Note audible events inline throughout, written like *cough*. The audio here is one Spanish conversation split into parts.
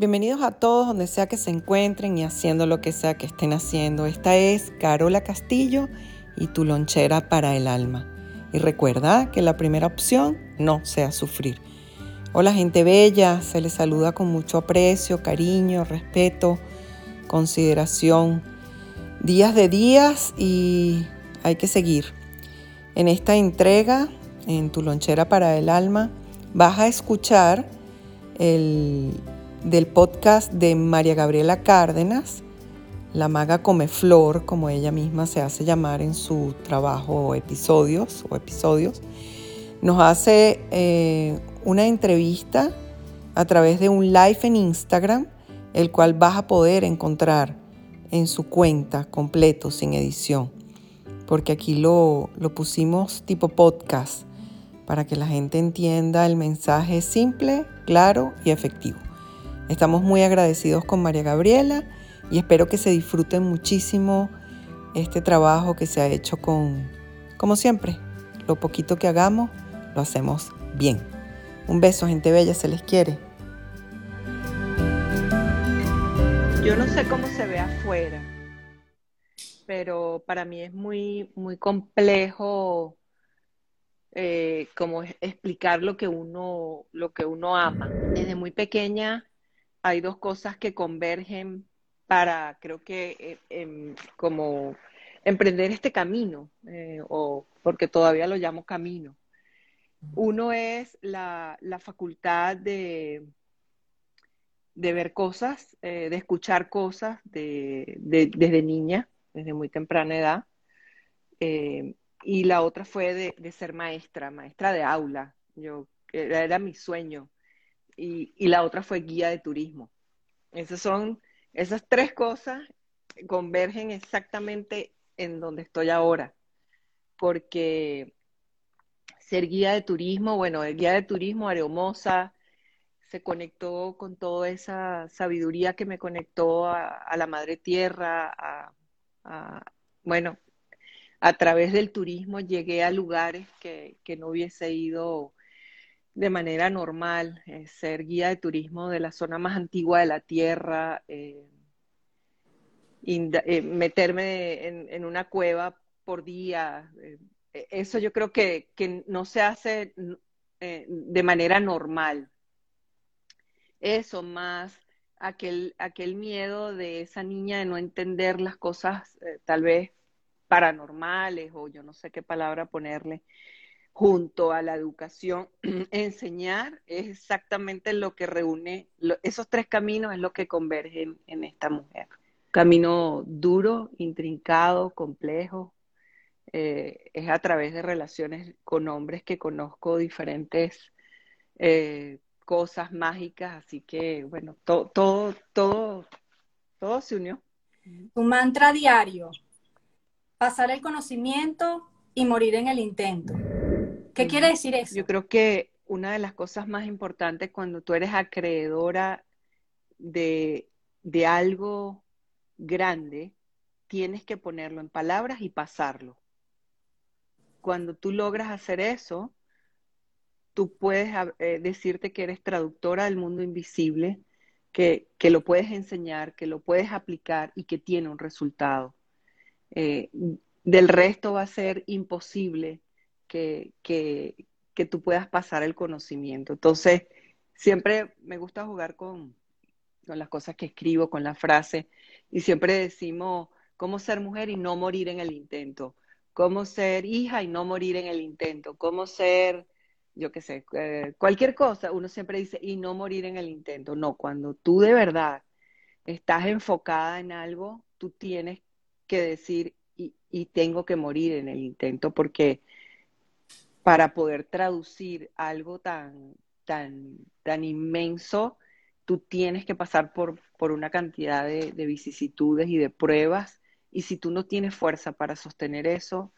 Bienvenidos a todos donde sea que se encuentren y haciendo lo que sea que estén haciendo. Esta es Carola Castillo y tu lonchera para el alma. Y recuerda que la primera opción no sea sufrir. Hola gente bella, se les saluda con mucho aprecio, cariño, respeto, consideración. Días de días y hay que seguir. En esta entrega, en tu lonchera para el alma, vas a escuchar el del podcast de María Gabriela Cárdenas, la maga come flor, como ella misma se hace llamar en su trabajo episodios o episodios, nos hace eh, una entrevista a través de un live en Instagram, el cual vas a poder encontrar en su cuenta completo, sin edición, porque aquí lo, lo pusimos tipo podcast para que la gente entienda el mensaje simple, claro y efectivo. Estamos muy agradecidos con María Gabriela y espero que se disfruten muchísimo este trabajo que se ha hecho con, como siempre, lo poquito que hagamos, lo hacemos bien. Un beso, gente bella, se les quiere. Yo no sé cómo se ve afuera, pero para mí es muy, muy complejo eh, explicar lo que uno, lo que uno ama. Desde muy pequeña hay dos cosas que convergen para, creo que, eh, em, como emprender este camino, eh, o porque todavía lo llamo camino. Uno es la, facultad de, de ver cosas, eh, de escuchar cosas desde niña, desde muy temprana edad. y la otra fue de, ser maestra, maestra de aula. Yo, era mi sueño y, la otra fue guía de turismo. Esas son, esas tres cosas convergen exactamente en donde estoy ahora, porque ser guía de turismo, bueno, el guía de turismo Areomosa se conectó con toda esa sabiduría que me conectó a, la madre tierra, a, bueno, a través del turismo llegué a lugares que, que no hubiese ido de manera normal, eh, ser guía de turismo de la zona más antigua de la Tierra, eh, eh, meterme en, una cueva por día. eso yo creo que, no se hace de manera normal. Eso más aquel, aquel miedo de esa niña de no entender las cosas tal vez paranormales o yo no sé qué palabra ponerle junto a la educación, *clears throat* enseñar es exactamente lo que reúne, esos tres caminos es lo que convergen en esta mujer. Camino duro, intrincado, complejo, eh, es a través de relaciones con hombres que conozco diferentes eh, cosas mágicas, así que bueno, todo, todo, todo, todo se unió. Tu mantra diario, pasar el conocimiento y morir en el intento. ¿Qué quiere decir eso? Yo creo que una de las cosas más importantes cuando tú eres acreedora de, de algo grande, tienes que ponerlo en palabras y pasarlo. Cuando tú logras hacer eso, tú puedes eh, decirte que eres traductora del mundo invisible, que, que, lo puedes enseñar, que lo puedes aplicar y que tiene un resultado. Eh, del resto va a ser imposible que, que, tú puedas pasar el conocimiento. Entonces, siempre me gusta jugar con, con las cosas que escribo, con la frase, y siempre decimos cómo ser mujer y no morir en el intento, cómo ser hija y no morir en el intento, cómo ser, yo qué sé, eh, cualquier cosa, uno siempre dice y no morir en el intento. No, cuando tú de verdad estás enfocada en algo, tú tienes que decir y, y tengo que morir en el intento porque para poder traducir algo tan, tan, tan inmenso, tú tienes que pasar por, por una cantidad de, vicisitudes y de pruebas Y si tú no tienes fuerza para sostener eso,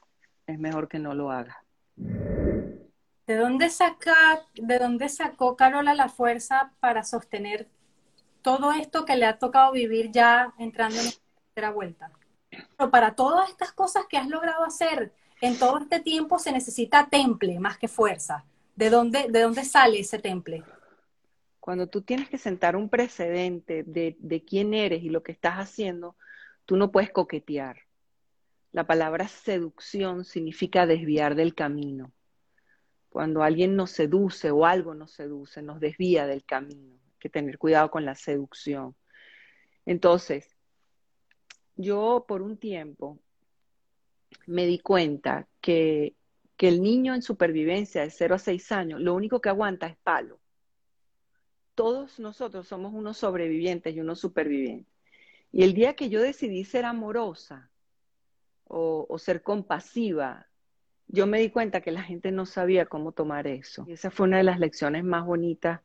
es mejor que no lo hagas. ¿De dónde, saca, ¿De dónde sacó Carola la fuerza para sostener todo esto que le ha tocado vivir ya entrando en la tercera vuelta? Pero para todas estas cosas que has logrado hacer en todo este tiempo se necesita temple más que fuerza. ¿De dónde, de dónde sale ese temple? Cuando tú tienes que sentar un precedente de, de quién eres y lo que estás haciendo, tú no puedes coquetear. La palabra seducción significa desviar del camino. Cuando alguien nos seduce o algo nos seduce, nos desvía del camino. Hay que tener cuidado con la seducción. Entonces, yo por un tiempo me di cuenta que, que el niño en supervivencia de 0 a 6 años, lo único que aguanta es palo. Todos nosotros somos unos sobrevivientes y unos supervivientes. Y el día que yo decidí ser amorosa o, o ser compasiva yo me di cuenta que la gente no sabía cómo tomar eso. Y esa fue una de las lecciones más bonitas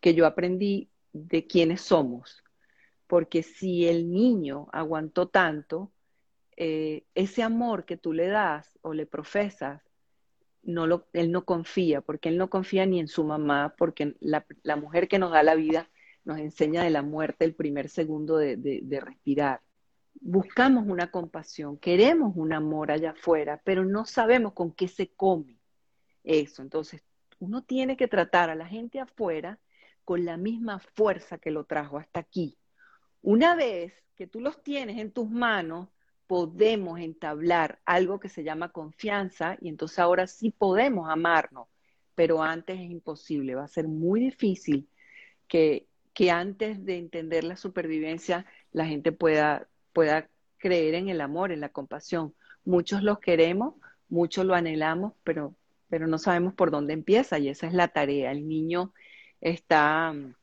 que yo aprendí de quiénes somos. Porque si el niño aguantó tanto, eh, ese amor que tú le das o le profesas, no él no confía, porque él no confía ni en su mamá, porque la, mujer que nos da la vida nos enseña de la muerte el primer segundo de, de respirar buscamos una compasión, queremos un amor allá afuera, pero no sabemos con qué se come eso. Entonces, uno tiene que tratar a la gente afuera con la misma fuerza que lo trajo hasta aquí. Una vez que tú los tienes en tus manos, podemos entablar algo que se llama confianza y entonces ahora sí podemos amarnos, pero antes es imposible, va a ser muy difícil que, que antes de entender la supervivencia la gente pueda pueda creer en el amor, en la compasión. Muchos los queremos, muchos lo anhelamos, pero, pero no sabemos por dónde empieza y esa es la tarea. El niño está mm,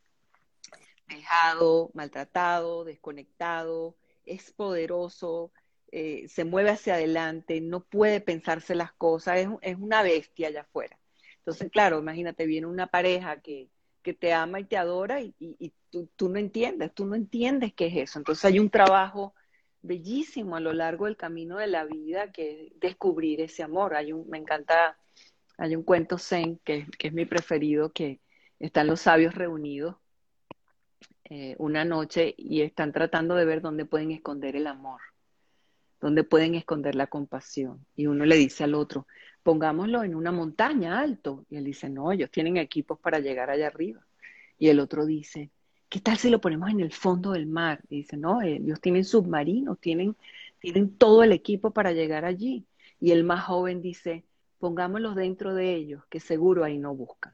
dejado, maltratado, desconectado, es poderoso, eh, se mueve hacia adelante, no puede pensarse las cosas, es, es, una bestia allá afuera. Entonces, claro, imagínate, viene una pareja que, que te ama y te adora y, y, y tú, tú, no entiendes, tú no entiendes qué es eso. Entonces hay un trabajo bellísimo a lo largo del camino de la vida que es descubrir ese amor. Hay un, me encanta, hay un cuento zen que, que es mi preferido, que están los sabios reunidos eh, una noche y están tratando de ver dónde pueden esconder el amor, dónde pueden esconder la compasión. Y uno le dice al otro, pongámoslo en una montaña alto. Y él dice, no, ellos tienen equipos para llegar allá arriba. Y el otro dice, ¿qué tal si lo ponemos en el fondo del mar? Y dice, no, eh, ellos tienen submarinos, tienen, tienen todo el equipo para llegar allí. Y el más joven dice, pongámoslos dentro de ellos, que seguro ahí no buscan.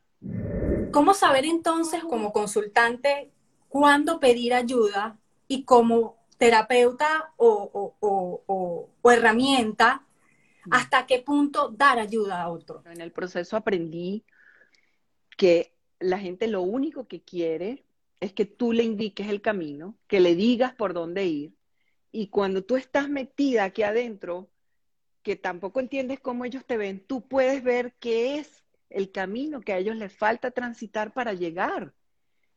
¿Cómo saber entonces como consultante cuándo pedir ayuda y como terapeuta o, o, o, o herramienta, hasta qué punto dar ayuda a otro? En el proceso aprendí que la gente lo único que quiere es que tú le indiques el camino, que le digas por dónde ir, y cuando tú estás metida aquí adentro, que tampoco entiendes cómo ellos te ven, tú puedes ver qué es el camino que a ellos les falta transitar para llegar.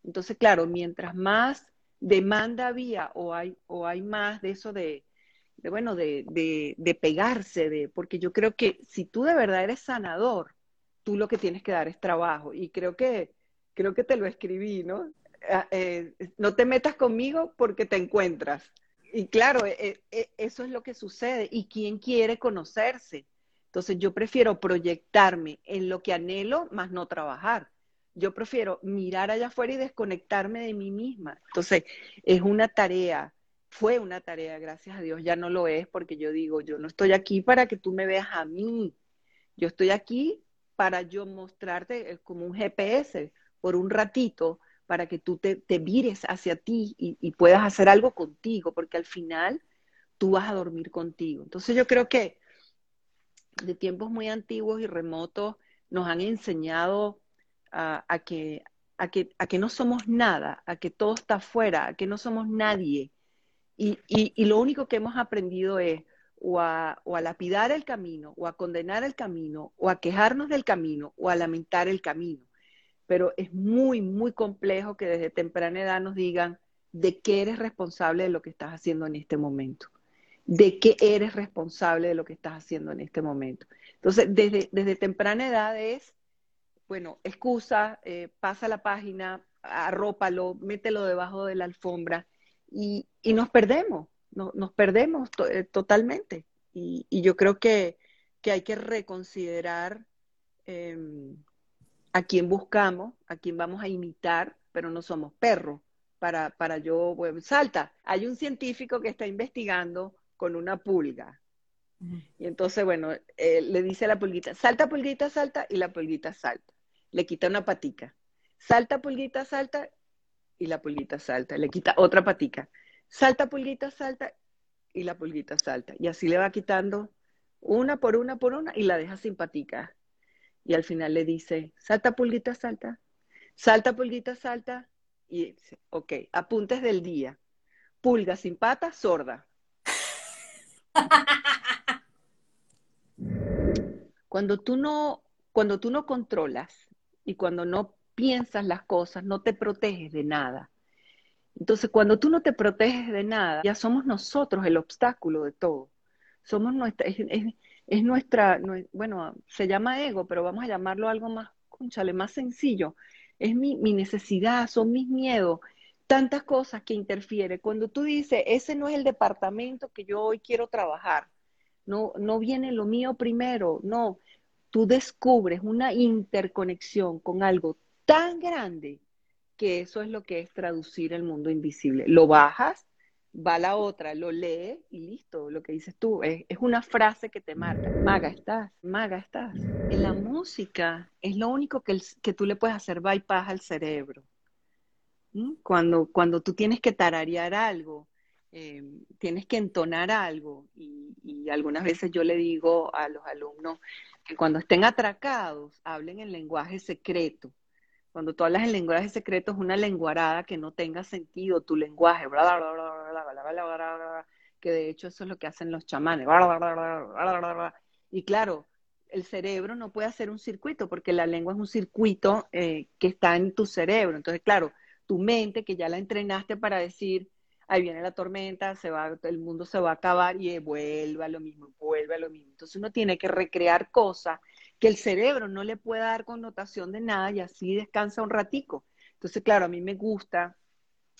Entonces, claro, mientras más demanda había o hay, o hay más de eso de, de bueno, de, de, pegarse, de, porque yo creo que si tú de verdad eres sanador, tú lo que tienes que dar es trabajo. Y creo que, creo que te lo escribí, ¿no? Ah, eh, no te metas conmigo porque te encuentras. Y claro, eh, eh, eso es lo que sucede. ¿Y quién quiere conocerse? Entonces yo prefiero proyectarme en lo que anhelo, más no trabajar. Yo prefiero mirar allá afuera y desconectarme de mí misma. Entonces es una tarea, fue una tarea, gracias a Dios, ya no lo es porque yo digo, yo no estoy aquí para que tú me veas a mí. Yo estoy aquí para yo mostrarte como un GPS por un ratito para que tú te, te vires hacia ti y, puedas hacer algo contigo, porque al final tú vas a dormir contigo. Entonces yo creo que de tiempos muy antiguos y remotos nos han enseñado a, que, a, que, a que no somos nada, a que todo está afuera, a que no somos nadie. Y, y, y lo único que hemos aprendido es o a, o a lapidar el camino, o a condenar el camino, o a quejarnos del camino, o a lamentar el camino pero es muy, muy complejo que desde temprana edad nos digan de qué eres responsable de lo que estás haciendo en este momento. de que eres responsable de lo que estás haciendo en este momento. Entonces, desde, desde temprana edad es, bueno, excusa, eh, pasa la página, arrópalo, mételo debajo de la alfombra y, nos perdemos, nos perdemos eh, totalmente. Y, yo creo que, hay que reconsiderar em, a quién buscamos, a quién vamos a imitar, pero no somos perros. Para, para yo, salta. Hay un científico que está investigando con una pulga. Y entonces, bueno, eh, le dice a la pulguita, salta, pulguita, salta, y la pulguita salta. Le quita una patica. Salta, pulguita, salta, y la pulguita salta. Le quita otra patica. Salta, pulguita, salta, y la pulguita salta. Y así le va quitando una por una por una y la deja sin patica. Y al final le dice, salta, pulguita, salta. Salta, pulguita, salta. Y dice, ok, apuntes del día. Pulga sin pata, sorda. *laughs* Cuando tú no, cuando tú no controlas y cuando no piensas las cosas, no te proteges de nada. Entonces, cuando tú no te proteges de nada, ya somos nosotros el obstáculo de todo. Somos nuestra, es, nuestra, bueno, se llama ego, pero vamos a llamarlo algo más, conchale, más sencillo. Es mi, mi necesidad, son mis miedos, tantas cosas que interfieren. Cuando tú dices, ese no es el departamento que yo hoy quiero trabajar, no, no viene lo mío primero, no, tú descubres una interconexión con algo tan grande que eso es lo que es traducir el mundo invisible. Lo bajas, va la otra, lo lee y listo, lo que dices tú, es, una frase que te marca. Maga estás, maga estás. En la música es lo único que, que tú le puedes hacer bypass al cerebro. Cuando, cuando tú tienes que tararear algo, eh, tienes que entonar algo, y, algunas veces yo le digo a los alumnos que cuando estén atracados, hablen en lenguaje secreto. Cuando tú hablas en lenguaje secreto es una lenguarada que no tenga sentido tu lenguaje, que de hecho eso es lo que hacen los chamanes. Y claro, el cerebro no puede hacer un circuito porque la lengua es un circuito eh, que está en tu cerebro. Entonces, claro, tu mente que ya la entrenaste para decir, ahí viene la tormenta, se va, el mundo se va a acabar y vuelve a lo mismo, vuelve a lo mismo. Entonces uno tiene que recrear cosas que el cerebro no le pueda dar connotación de nada y así descansa un ratico. Entonces, claro, a mí me gusta,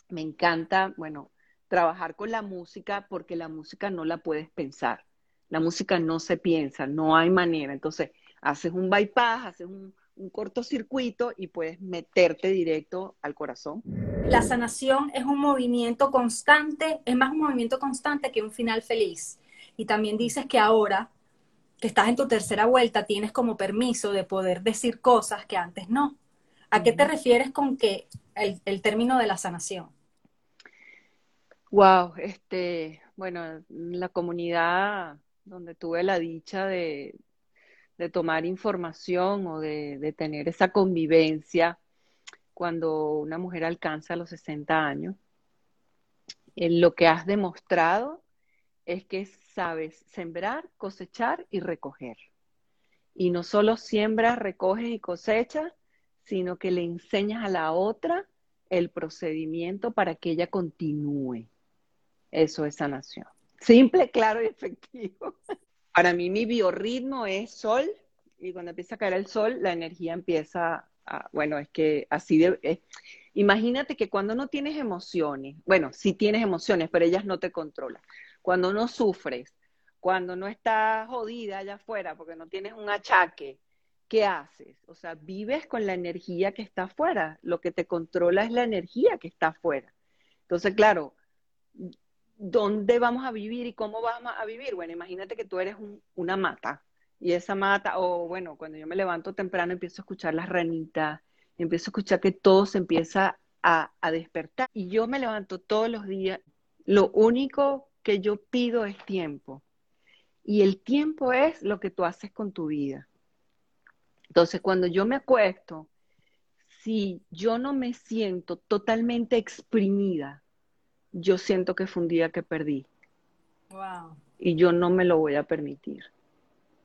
me encanta, bueno, trabajar con la música porque la música no la puedes pensar. La música no se piensa, no hay manera. Entonces, haces un bypass, haces un, un cortocircuito y puedes meterte directo al corazón. La sanación es un movimiento constante, es más un movimiento constante que un final feliz. Y también dices que ahora que estás en tu tercera vuelta tienes como permiso de poder decir cosas que antes no. ¿A qué te refieres con que el, término de la sanación? Wow, este, bueno, la comunidad donde tuve la dicha de, de tomar información o de, tener esa convivencia cuando una mujer alcanza los 60 años. Eh, lo que has demostrado es que sabes sembrar, cosechar y recoger. Y no solo siembras, recoges y cosechas, sino que le enseñas a la otra el procedimiento para que ella continúe. Eso es sanación. Simple, claro y efectivo. *laughs* Para mí mi biorritmo es sol y cuando empieza a caer el sol la energía empieza a, bueno, es que así de... imagínate que cuando no tienes emociones, bueno, sí tienes emociones, pero ellas no te controlan. Cuando no sufres, cuando no estás jodida allá afuera porque no tienes un achaque, ¿qué haces? O sea, vives con la energía que está afuera. Lo que te controla es la energía que está afuera. Entonces, claro, ¿dónde vamos a vivir y cómo vamos a vivir? Bueno, imagínate que tú eres una mata y esa mata, o bueno, cuando yo me levanto temprano empiezo a escuchar las ranitas, empiezo a escuchar que todo se empieza a, a despertar y yo me levanto todos los días. Lo único que yo pido es tiempo y el tiempo es lo que tú haces con tu vida. Entonces, cuando yo me acuesto, si yo no me siento totalmente exprimida, yo siento que fue un día que perdí. Y yo no me lo voy a permitir.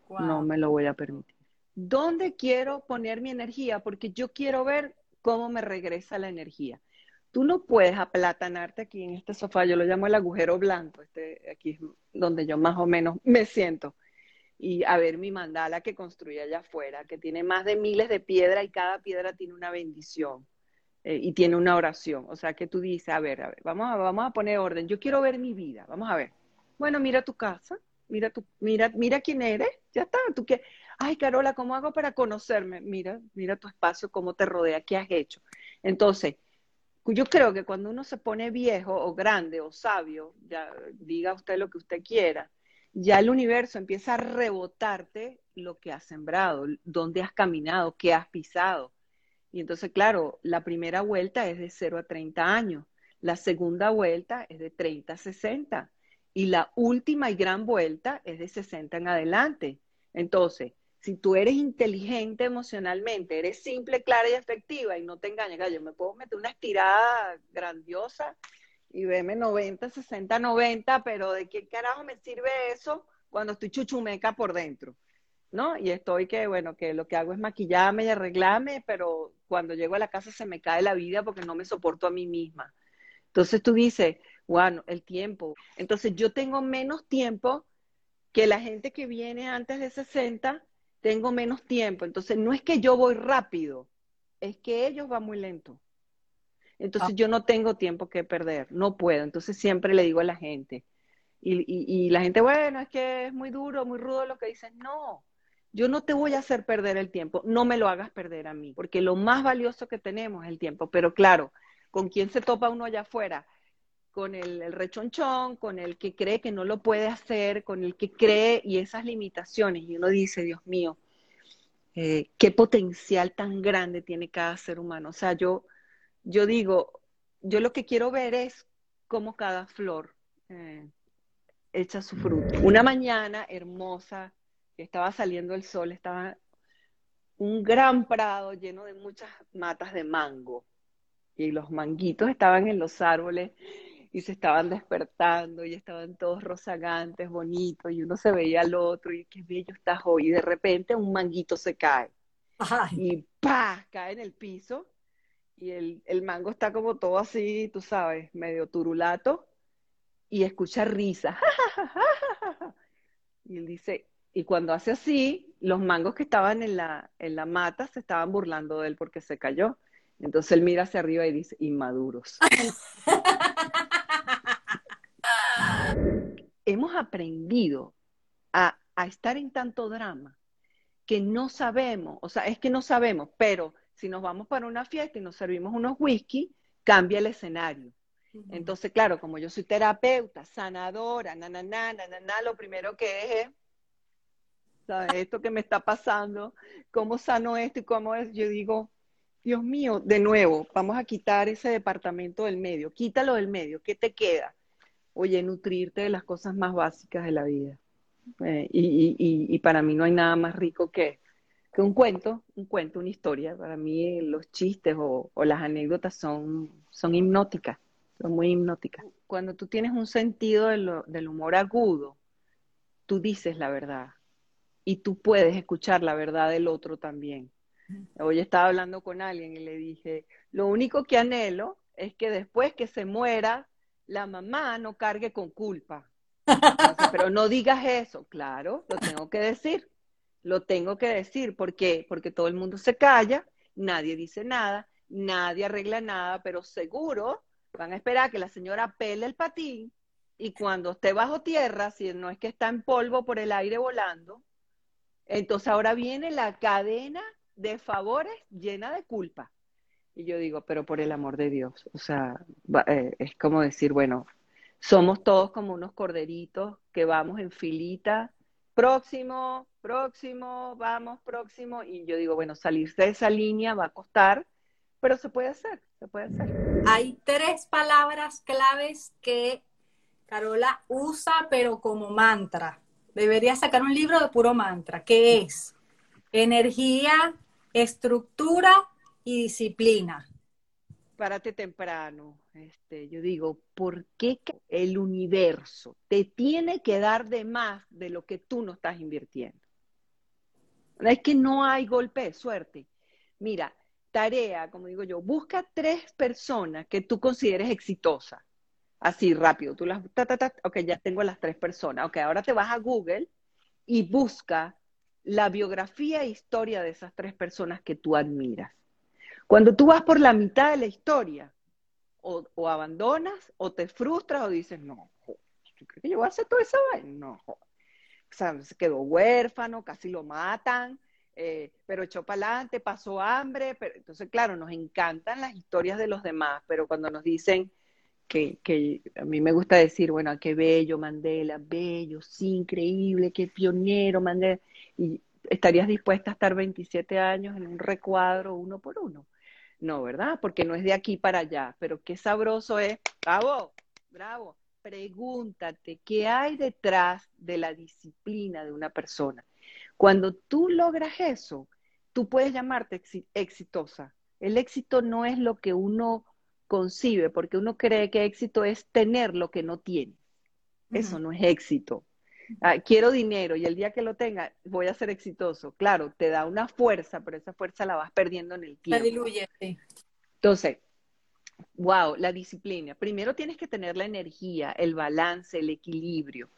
No me lo voy a permitir. ¿Dónde quiero poner mi energía? Porque yo quiero ver cómo me regresa la energía. Tú no puedes aplatanarte aquí en este sofá, yo lo llamo el agujero blanco, este, aquí es donde yo más o menos me siento, y a ver mi mandala que construí allá afuera, que tiene más de miles de piedras y cada piedra tiene una bendición eh, y tiene una oración. O sea que tú dices, a ver, a ver, vamos a, vamos a poner orden, yo quiero ver mi vida, vamos a ver. Bueno, mira tu casa, mira tu, mira, mira quién eres, ya está, tú qué, ay Carola, ¿cómo hago para conocerme? Mira, mira tu espacio, cómo te rodea, qué has hecho. Entonces, yo creo que cuando uno se pone viejo o grande o sabio, ya diga usted lo que usted quiera, ya el universo empieza a rebotarte lo que has sembrado, dónde has caminado, qué has pisado. Y entonces, claro, la primera vuelta es de 0 a 30 años, la segunda vuelta es de 30 a 60 y la última y gran vuelta es de 60 en adelante. Entonces, si tú eres inteligente emocionalmente, eres simple, clara y efectiva y no te engañas, yo me puedo meter una estirada grandiosa y veme 90, 60, 90, pero ¿de qué carajo me sirve eso cuando estoy chuchumeca por dentro? ¿No? Y estoy que, bueno, que lo que hago es maquillarme y arreglarme, pero cuando llego a la casa se me cae la vida porque no me soporto a mí misma. Entonces tú dices, bueno, el tiempo. Entonces yo tengo menos tiempo que la gente que viene antes de 60 tengo menos tiempo. Entonces, no es que yo voy rápido, es que ellos van muy lento. Entonces, ah. yo no tengo tiempo que perder, no puedo. Entonces, siempre le digo a la gente, y, y, la gente, bueno, es que es muy duro, muy rudo lo que dices. No, yo no te voy a hacer perder el tiempo, no me lo hagas perder a mí, porque lo más valioso que tenemos es el tiempo. Pero claro, ¿con quién se topa uno allá afuera? con el, rechonchón, con el que cree que no lo puede hacer, con el que cree y esas limitaciones. Y uno dice, Dios mío, eh, qué potencial tan grande tiene cada ser humano. O sea, yo, yo digo, yo lo que quiero ver es cómo cada flor eh, echa su fruto. Una mañana hermosa, estaba saliendo el sol, estaba un gran prado lleno de muchas matas de mango. Y los manguitos estaban en los árboles y se estaban despertando y estaban todos rozagantes, bonitos, y uno se veía al otro y qué bello estás hoy. Y de repente un manguito se cae y ¡pa! cae en el piso y el, el, mango está como todo así, tú sabes, medio turulato y escucha risa. *laughs* y él dice, y cuando hace así, los mangos que estaban en la, en la mata se estaban burlando de él porque se cayó. Entonces él mira hacia arriba y dice, inmaduros. *laughs* hemos aprendido a, estar en tanto drama que no sabemos, o sea, es que no sabemos, pero si nos vamos para una fiesta y nos servimos unos whisky, cambia el escenario. Entonces, claro, como yo soy terapeuta, sanadora, na, na, na, na, na, lo primero que es, ¿sabes? Esto que me está pasando, cómo sano esto y cómo es, yo digo, Dios mío, de nuevo, vamos a quitar ese departamento del medio, quítalo del medio, ¿qué te queda? oye, nutrirte de las cosas más básicas de la vida. Eh, y, para mí no hay nada más rico que, que, un cuento, un cuento, una historia. Para mí los chistes o, las anécdotas son, son hipnóticas, son muy hipnóticas. Cuando tú tienes un sentido del humor agudo, tú dices la verdad y tú puedes escuchar la verdad del otro también. Hoy estaba hablando con alguien y le dije, lo único que anhelo es que después que se muera, la mamá no cargue con culpa. pero no digas eso, claro, lo tengo que decir, lo tengo que decir, ¿por qué? Porque todo el mundo se calla, nadie dice nada, nadie arregla nada, pero seguro van a esperar que la señora pele el patín y cuando esté bajo tierra, si no es que está en polvo por el aire volando, entonces ahora viene la cadena de favores llena de culpa. Y yo digo, pero por el amor de Dios, o sea, eh, es como decir, bueno, somos todos como unos corderitos que vamos en filita, próximo, próximo, vamos, próximo, y yo digo, bueno, salirse de esa línea va a costar, pero se puede hacer, se puede hacer. Hay tres palabras claves que Carola usa, pero como mantra. Debería sacar un libro de puro mantra, que es energía, estructura y disciplina. Párate temprano. Este, yo digo, ¿por qué el universo te tiene que dar de más de lo que tú no estás invirtiendo? Es que no hay golpe de suerte. Mira, tarea, como digo yo, busca tres personas que tú consideres exitosas. Así rápido, tú las, ta, ta, ta, ok, ya tengo las tres personas. Ok, ahora te vas a Google y busca la biografía e historia de esas tres personas que tú admiras. Cuando tú vas por la mitad de la historia, o, o abandonas, o te frustras, o dices, no, ¿tú crees que yo voy a hacer toda esa? No, se quedó huérfano, casi lo matan, eh, pero echó para adelante, pasó hambre. Pero, entonces, claro, nos encantan las historias de los demás, pero cuando nos dicen que, a mí me gusta decir, bueno, qué bello Mandela, bello, sí, increíble, qué pionero Mandela, y estarías dispuesta a estar 27 años en un recuadro uno por uno. No, ¿verdad? Porque no es de aquí para allá, pero qué sabroso es. Bravo, bravo. Pregúntate qué hay detrás de la disciplina de una persona. Cuando tú logras eso, tú puedes llamarte exitosa. El éxito no es lo que uno concibe, porque uno cree que éxito es tener lo que no tiene. Eso no es éxito. Ah, quiero dinero y el día que lo tenga voy a ser exitoso. Claro, te da una fuerza, pero esa fuerza la vas perdiendo en el tiempo. La diluye, sí. Entonces, wow, la disciplina. Primero tienes que tener la energía, el balance, el equilibrio.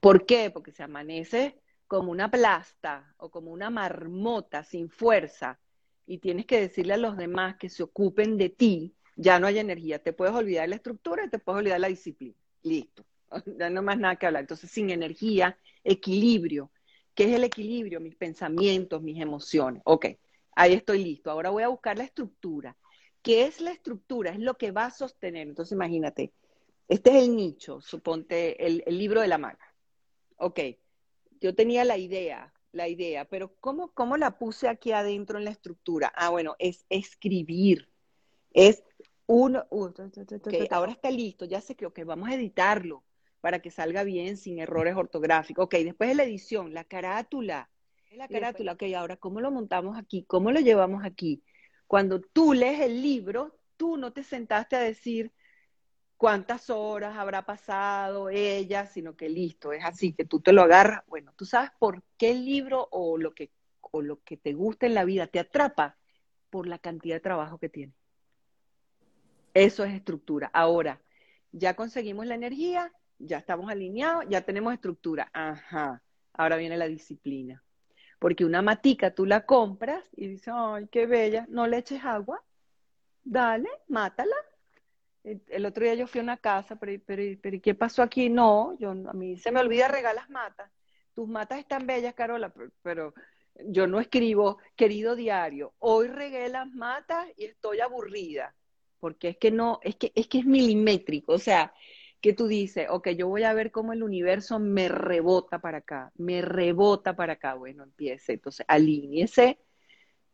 ¿Por qué? Porque se amanece como una plasta o como una marmota sin fuerza y tienes que decirle a los demás que se ocupen de ti, ya no hay energía. Te puedes olvidar la estructura y te puedes olvidar la disciplina. Listo. *laughs* Ya no más nada que hablar. Entonces, sin energía, equilibrio. ¿Qué es el equilibrio? Mis pensamientos, mis emociones. Ok, ahí estoy listo. Ahora voy a buscar la estructura. ¿Qué es la estructura? Es lo que va a sostener. Entonces, imagínate, este es el nicho, suponte el, libro de la maga. Ok, yo tenía la idea, la idea, pero ¿cómo, ¿cómo la puse aquí adentro en la estructura? Ah, bueno, es escribir, es uno, ahora está listo, ya sé que, vamos a editarlo para que salga bien, sin errores ortográficos. Ok, después de la edición, la carátula, la carátula, ok, ahora, ¿cómo lo montamos aquí? ¿Cómo lo llevamos aquí? Cuando tú lees el libro, tú no te sentaste a decir, cuántas horas habrá pasado ella, sino que listo, es así, que tú te lo agarras. Bueno, tú sabes por qué el libro o lo que, o lo que te gusta en la vida te atrapa por la cantidad de trabajo que tiene. Eso es estructura. Ahora, ya conseguimos la energía, ya estamos alineados, ya tenemos estructura. Ajá, ahora viene la disciplina. Porque una matica tú la compras y dices, ay, qué bella, no le eches agua, dale, mátala, el otro día yo fui a una casa, pero, pero, pero ¿qué pasó aquí? No, yo, a mí se me olvida regalar las matas. Tus matas están bellas, Carola, pero, yo no escribo, querido diario, hoy regué las matas y estoy aburrida, porque es que no, es que es, que es milimétrico, o sea, que tú dices, ok, yo voy a ver cómo el universo me rebota para acá, me rebota para acá, bueno, empiece, entonces alíñese,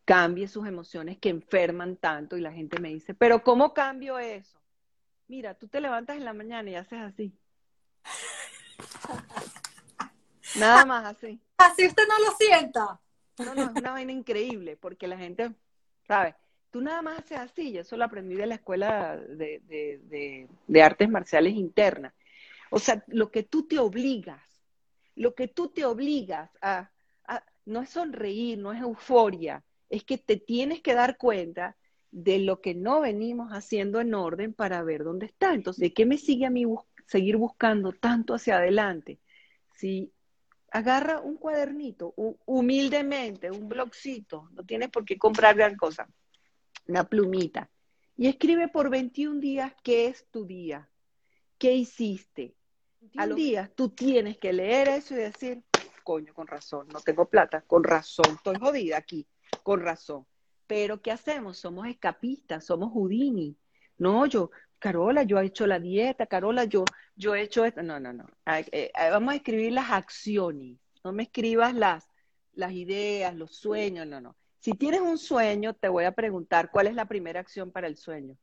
cambie sus emociones que enferman tanto y la gente me dice, pero ¿cómo cambio eso? Mira, tú te levantas en la mañana y haces así. Nada más así. Así usted no lo sienta. No, no, es una vaina increíble, porque la gente, ¿sabes? Tú nada más haces así, yo eso lo aprendí de la escuela de, de, artes marciales internas. O sea, lo que tú te obligas, lo que tú te obligas a, a, no es sonreír, no es euforia, es que te tienes que dar cuenta de lo que no venimos haciendo en orden para ver dónde está. Entonces, ¿de qué me sigue a mí seguir buscando tanto hacia adelante? Si agarra un cuadernito, humildemente, un blogcito, no tienes por qué comprar gran cosa, una plumita, y escribe por 21 días qué es tu día, qué hiciste. A los días tú tienes que leer eso y decir, coño, con razón, no tengo plata, con razón, estoy jodida aquí, con razón pero ¿qué hacemos? Somos escapistas, somos Houdini. No, yo, Carola, yo he hecho la dieta, Carola, yo, yo he hecho esto. No, no, no. Eh, vamos a escribir las acciones. No me escribas las, las ideas, los sueños, no, no. Si tienes un sueño, te voy a preguntar cuál es la primera acción para el sueño.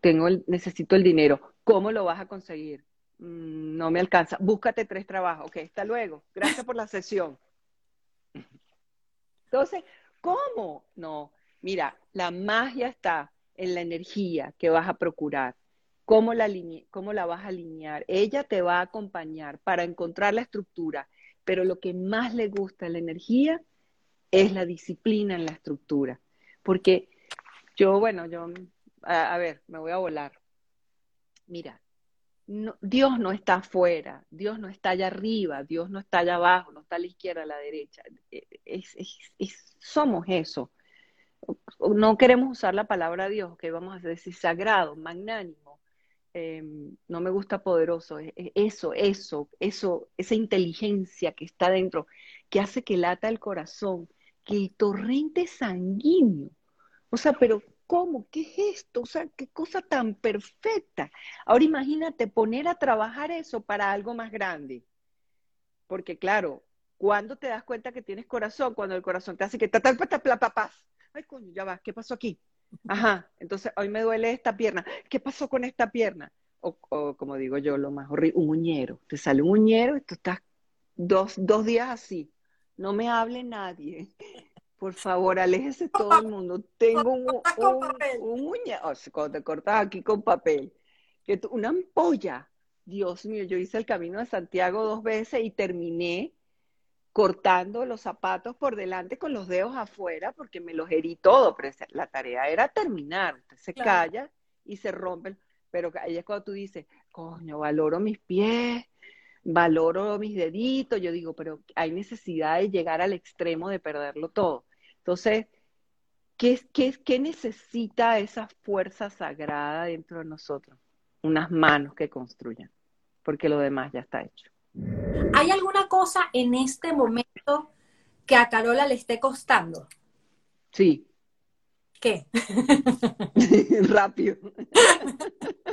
tengo el, necesito el dinero. ¿Cómo lo vas a conseguir? Mm, no me alcanza. Búscate tres trabajos. Ok, hasta luego. Gracias por la sesión. Entonces, ¿cómo? No, mira, la magia está en la energía que vas a procurar. ¿Cómo la, ¿Cómo la vas a alinear? Ella te va a acompañar para encontrar la estructura, pero lo que más le gusta a la energía es la disciplina en la estructura. Porque yo, bueno, yo, a, ver, me voy a volar. Mira, Dios no está afuera, Dios no está allá arriba, Dios no está allá abajo, no está a la izquierda, a la derecha. somos eso. No queremos usar la palabra Dios, que vamos a decir sagrado, magnánimo. Em, no me gusta poderoso. Eso, eso, eso, esa inteligencia que está dentro, que hace que lata el corazón, que el torrente sanguíneo. O sea, pero ¿cómo? ¿Qué es esto? O sea, qué cosa tan perfecta. Ahora imagínate poner a trabajar eso para algo más grande. Porque claro, cuando te das cuenta que tienes corazón? Cuando el corazón te hace que ta tal papás. Ay, coño, ya va, ¿qué pasó aquí? Ajá, entonces hoy me duele esta pierna. ¿Qué pasó con esta pierna? O, o como digo yo, lo más horrible, un uñero. Te sale un uñero y tú estás dos, dos días así no me hable nadie. Por favor, aléjese todo el mundo. Tengo un, un, uña, o sea, cuando te cortas aquí con papel, que una ampolla. Dios mío, yo hice el camino de Santiago dos veces y terminé cortando los zapatos por delante con los dedos afuera porque me los herí todo, pero la tarea era terminar. Usted se calla y se rompe, pero ahí es cuando tú dices, coño, valoro mis pies, valoro mis deditos, yo digo, pero hay necesidad de llegar al extremo de perderlo todo. Entonces, ¿qué, qué, qué necesita esa fuerza sagrada dentro de nosotros? Unas manos que construyan, porque lo demás ya está hecho. ¿Hay alguna cosa en este momento que a Carola le esté costando? Sí. ¿Qué? *laughs* Rápido. *laughs*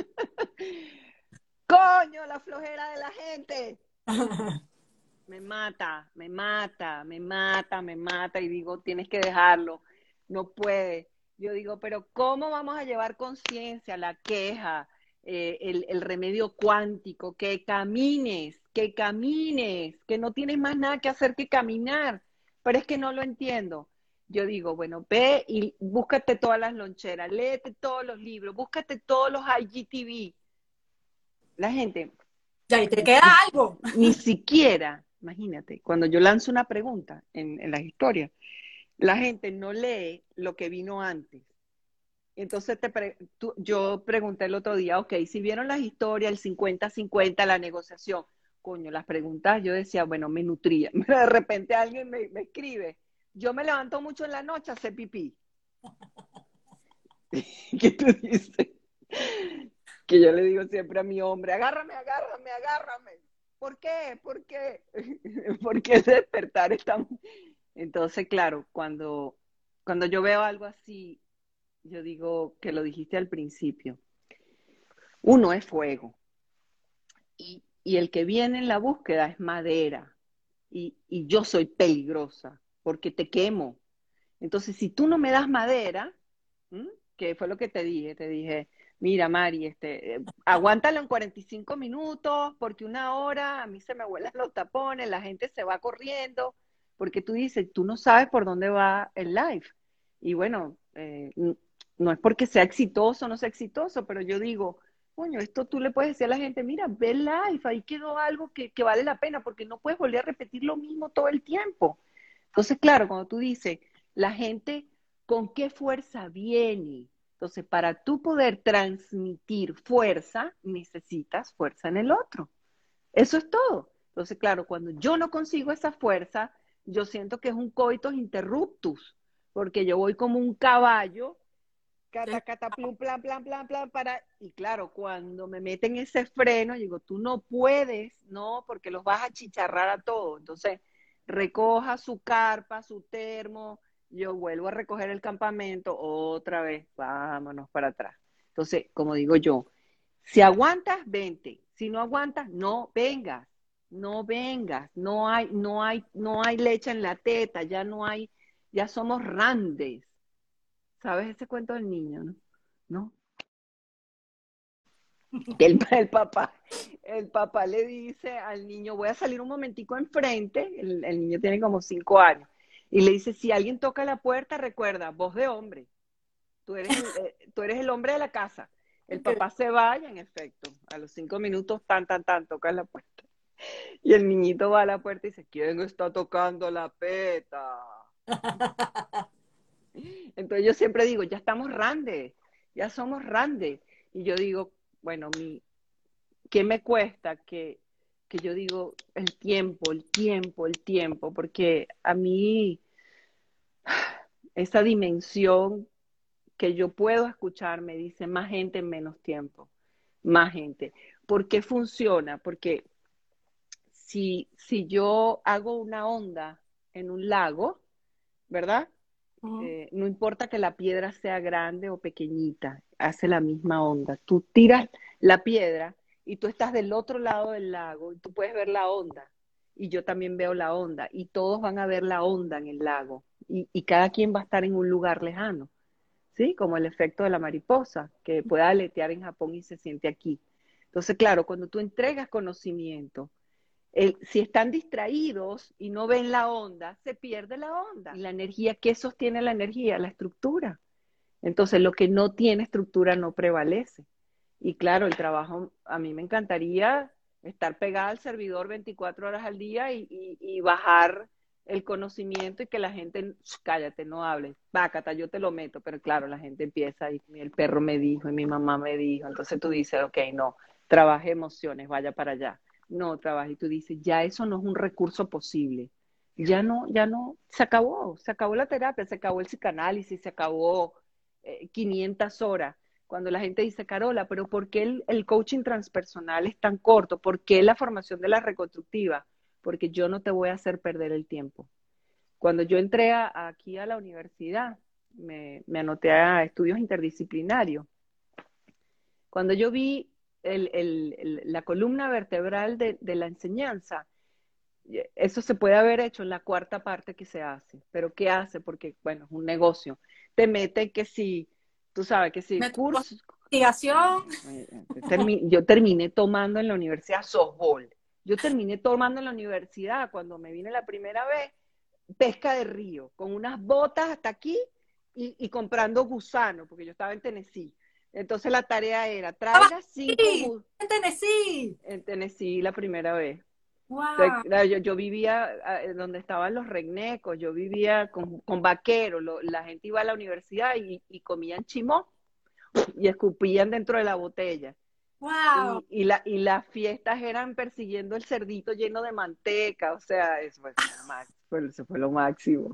Coño, la flojera de la gente. *laughs* me mata, me mata, me mata, me mata y digo, tienes que dejarlo, no puede. Yo digo, pero ¿cómo vamos a llevar conciencia, la queja, eh, el, el, remedio cuántico, que camines, que camines, que no tienes más nada que hacer que caminar? Pero es que no lo entiendo. Yo digo, bueno, ve y búscate todas las loncheras, léete todos los libros, búscate todos los IGTV, la gente... Ya, y te queda algo. *laughs* Ni siquiera, imagínate, cuando yo lanzo una pregunta en, en las historias, la gente no lee lo que vino antes. Entonces te yo pregunté el otro día, ok, si vieron las historias, el 50-50, la negociación, coño, las preguntas, yo decía, bueno, me nutría. *laughs* De repente alguien me, escribe, yo me levanto mucho en la noche a hacer pipí. *laughs* ¿Qué tú dices? que yo le digo siempre a mi hombre, agárrame, agárrame, agárrame. ¿Por qué? ¿Por qué? *laughs* ¿Por qué despertar está... Entonces, claro, cuando, cuando yo veo algo así, yo digo que lo dijiste al principio, uno es fuego y, el que viene en la búsqueda es madera y, y yo soy peligrosa porque te quemo. Entonces, si tú no me das madera, que fue lo que te dije, te dije, mira, Mari, este, aguántalo en 45 minutos, porque una hora a mí se me vuelan los tapones, la gente se va corriendo, porque tú dices, tú no sabes por dónde va el live. Y bueno, eh, no es porque sea exitoso o no sea exitoso, pero yo digo, coño, esto tú le puedes decir a la gente, mira, ve live, ahí quedó algo que, que vale la pena, porque no puedes volver a repetir lo mismo todo el tiempo. Entonces, claro, cuando tú dices, la gente, ¿con qué fuerza viene? Entonces, para tú poder transmitir fuerza, necesitas fuerza en el otro. Eso es todo. Entonces, claro, cuando yo no consigo esa fuerza, yo siento que es un coitus interruptus, porque yo voy como un caballo, cata, cata, plum, plan, plan, plan, plan, para, y claro, cuando me meten ese freno, digo, tú no puedes, no, porque los vas a chicharrar a todos. Entonces, recoja su carpa, su termo, yo vuelvo a recoger el campamento, otra vez, vámonos para atrás. Entonces, como digo yo, si aguantas, vente. Si no aguantas, no vengas. No vengas. No hay, no hay, no hay leche en la teta, ya no hay, ya somos randes. ¿Sabes ese cuento del niño, no? ¿No? *laughs* El, el, papá, el papá le dice al niño, voy a salir un momentico enfrente, el niño tiene como cinco años, y le dice, si alguien toca la puerta, recuerda, voz de hombre. Tú eres, el, eh, tú eres el hombre de la casa. El papá se vaya, en efecto. A los cinco minutos, tan, tan, tan, toca la puerta. Y el niñito va a la puerta y dice, ¿quién está tocando la peta? *laughs* Entonces yo siempre digo, ya estamos grandes, ya somos grandes. Y yo digo, bueno, mi, ¿qué me cuesta que, que yo digo el tiempo, el tiempo, el tiempo? Porque a mí esa dimensión que yo puedo escuchar me dice más gente en menos tiempo, más gente. ¿Por qué funciona? Porque si, si yo hago una onda en un lago, ¿verdad? Eh, no importa que la piedra sea grande o pequeñita, hace la misma onda. Tú tiras la piedra y tú estás del otro lado del lago y tú puedes ver la onda. Y yo también veo la onda y todos van a ver la onda en el lago y, y cada quien va a estar en un lugar lejano. ¿Sí? Como el efecto de la mariposa, que puede aletear en Japón y se siente aquí. Entonces, claro, cuando tú entregas conocimiento, si están distraídos y no ven la onda, se pierde la onda. Y la energía, ¿qué sostiene la energía? La estructura. Entonces, lo que no tiene estructura no prevalece. Y claro, el trabajo, a mí me encantaría estar pegada al servidor 24 horas al día y, bajar el conocimiento y que la gente, cállate, no hables, vácata, yo te lo meto, pero claro, la gente empieza y el perro me dijo y mi mamá me dijo, entonces tú dices, ok, no, trabaje emociones, vaya para allá no trabaja y tú dices, ya eso no es un recurso posible. Ya no, ya no, se acabó, se acabó la terapia, se acabó el psicanálisis, se acabó 500 eh, horas. Cuando la gente dice, Carola, pero ¿por qué el, el coaching transpersonal es tan corto? ¿Por qué la formación de la reconstructiva? Porque yo no te voy a hacer perder el tiempo. Cuando yo entré aquí a la universidad, me, me anoté a estudios interdisciplinarios. Cuando yo vi el, la columna vertebral de, la enseñanza. Eso se puede haber hecho en la cuarta parte que se hace, pero ¿qué hace? Porque, bueno, es un negocio. Te mete que si, tú sabes, que si curso... Investigación. yo terminé tomando en la universidad softball. Yo terminé tomando en la universidad cuando me vine la primera vez pesca de río, con unas botas hasta aquí y, y comprando gusano, porque yo estaba en Tennessee. Entonces la tarea era, traiga cinco... En Tennessee. En Tennessee la primera vez. yo, vivía ah, donde estaban los regnecos, yo vivía con, con vaqueros, la gente iba a la universidad y, comían chimó y escupían dentro de la botella. Wow. Y, la, y las fiestas eran persiguiendo el cerdito lleno de manteca, o sea, eso fue, *laughs* eso fue lo máximo,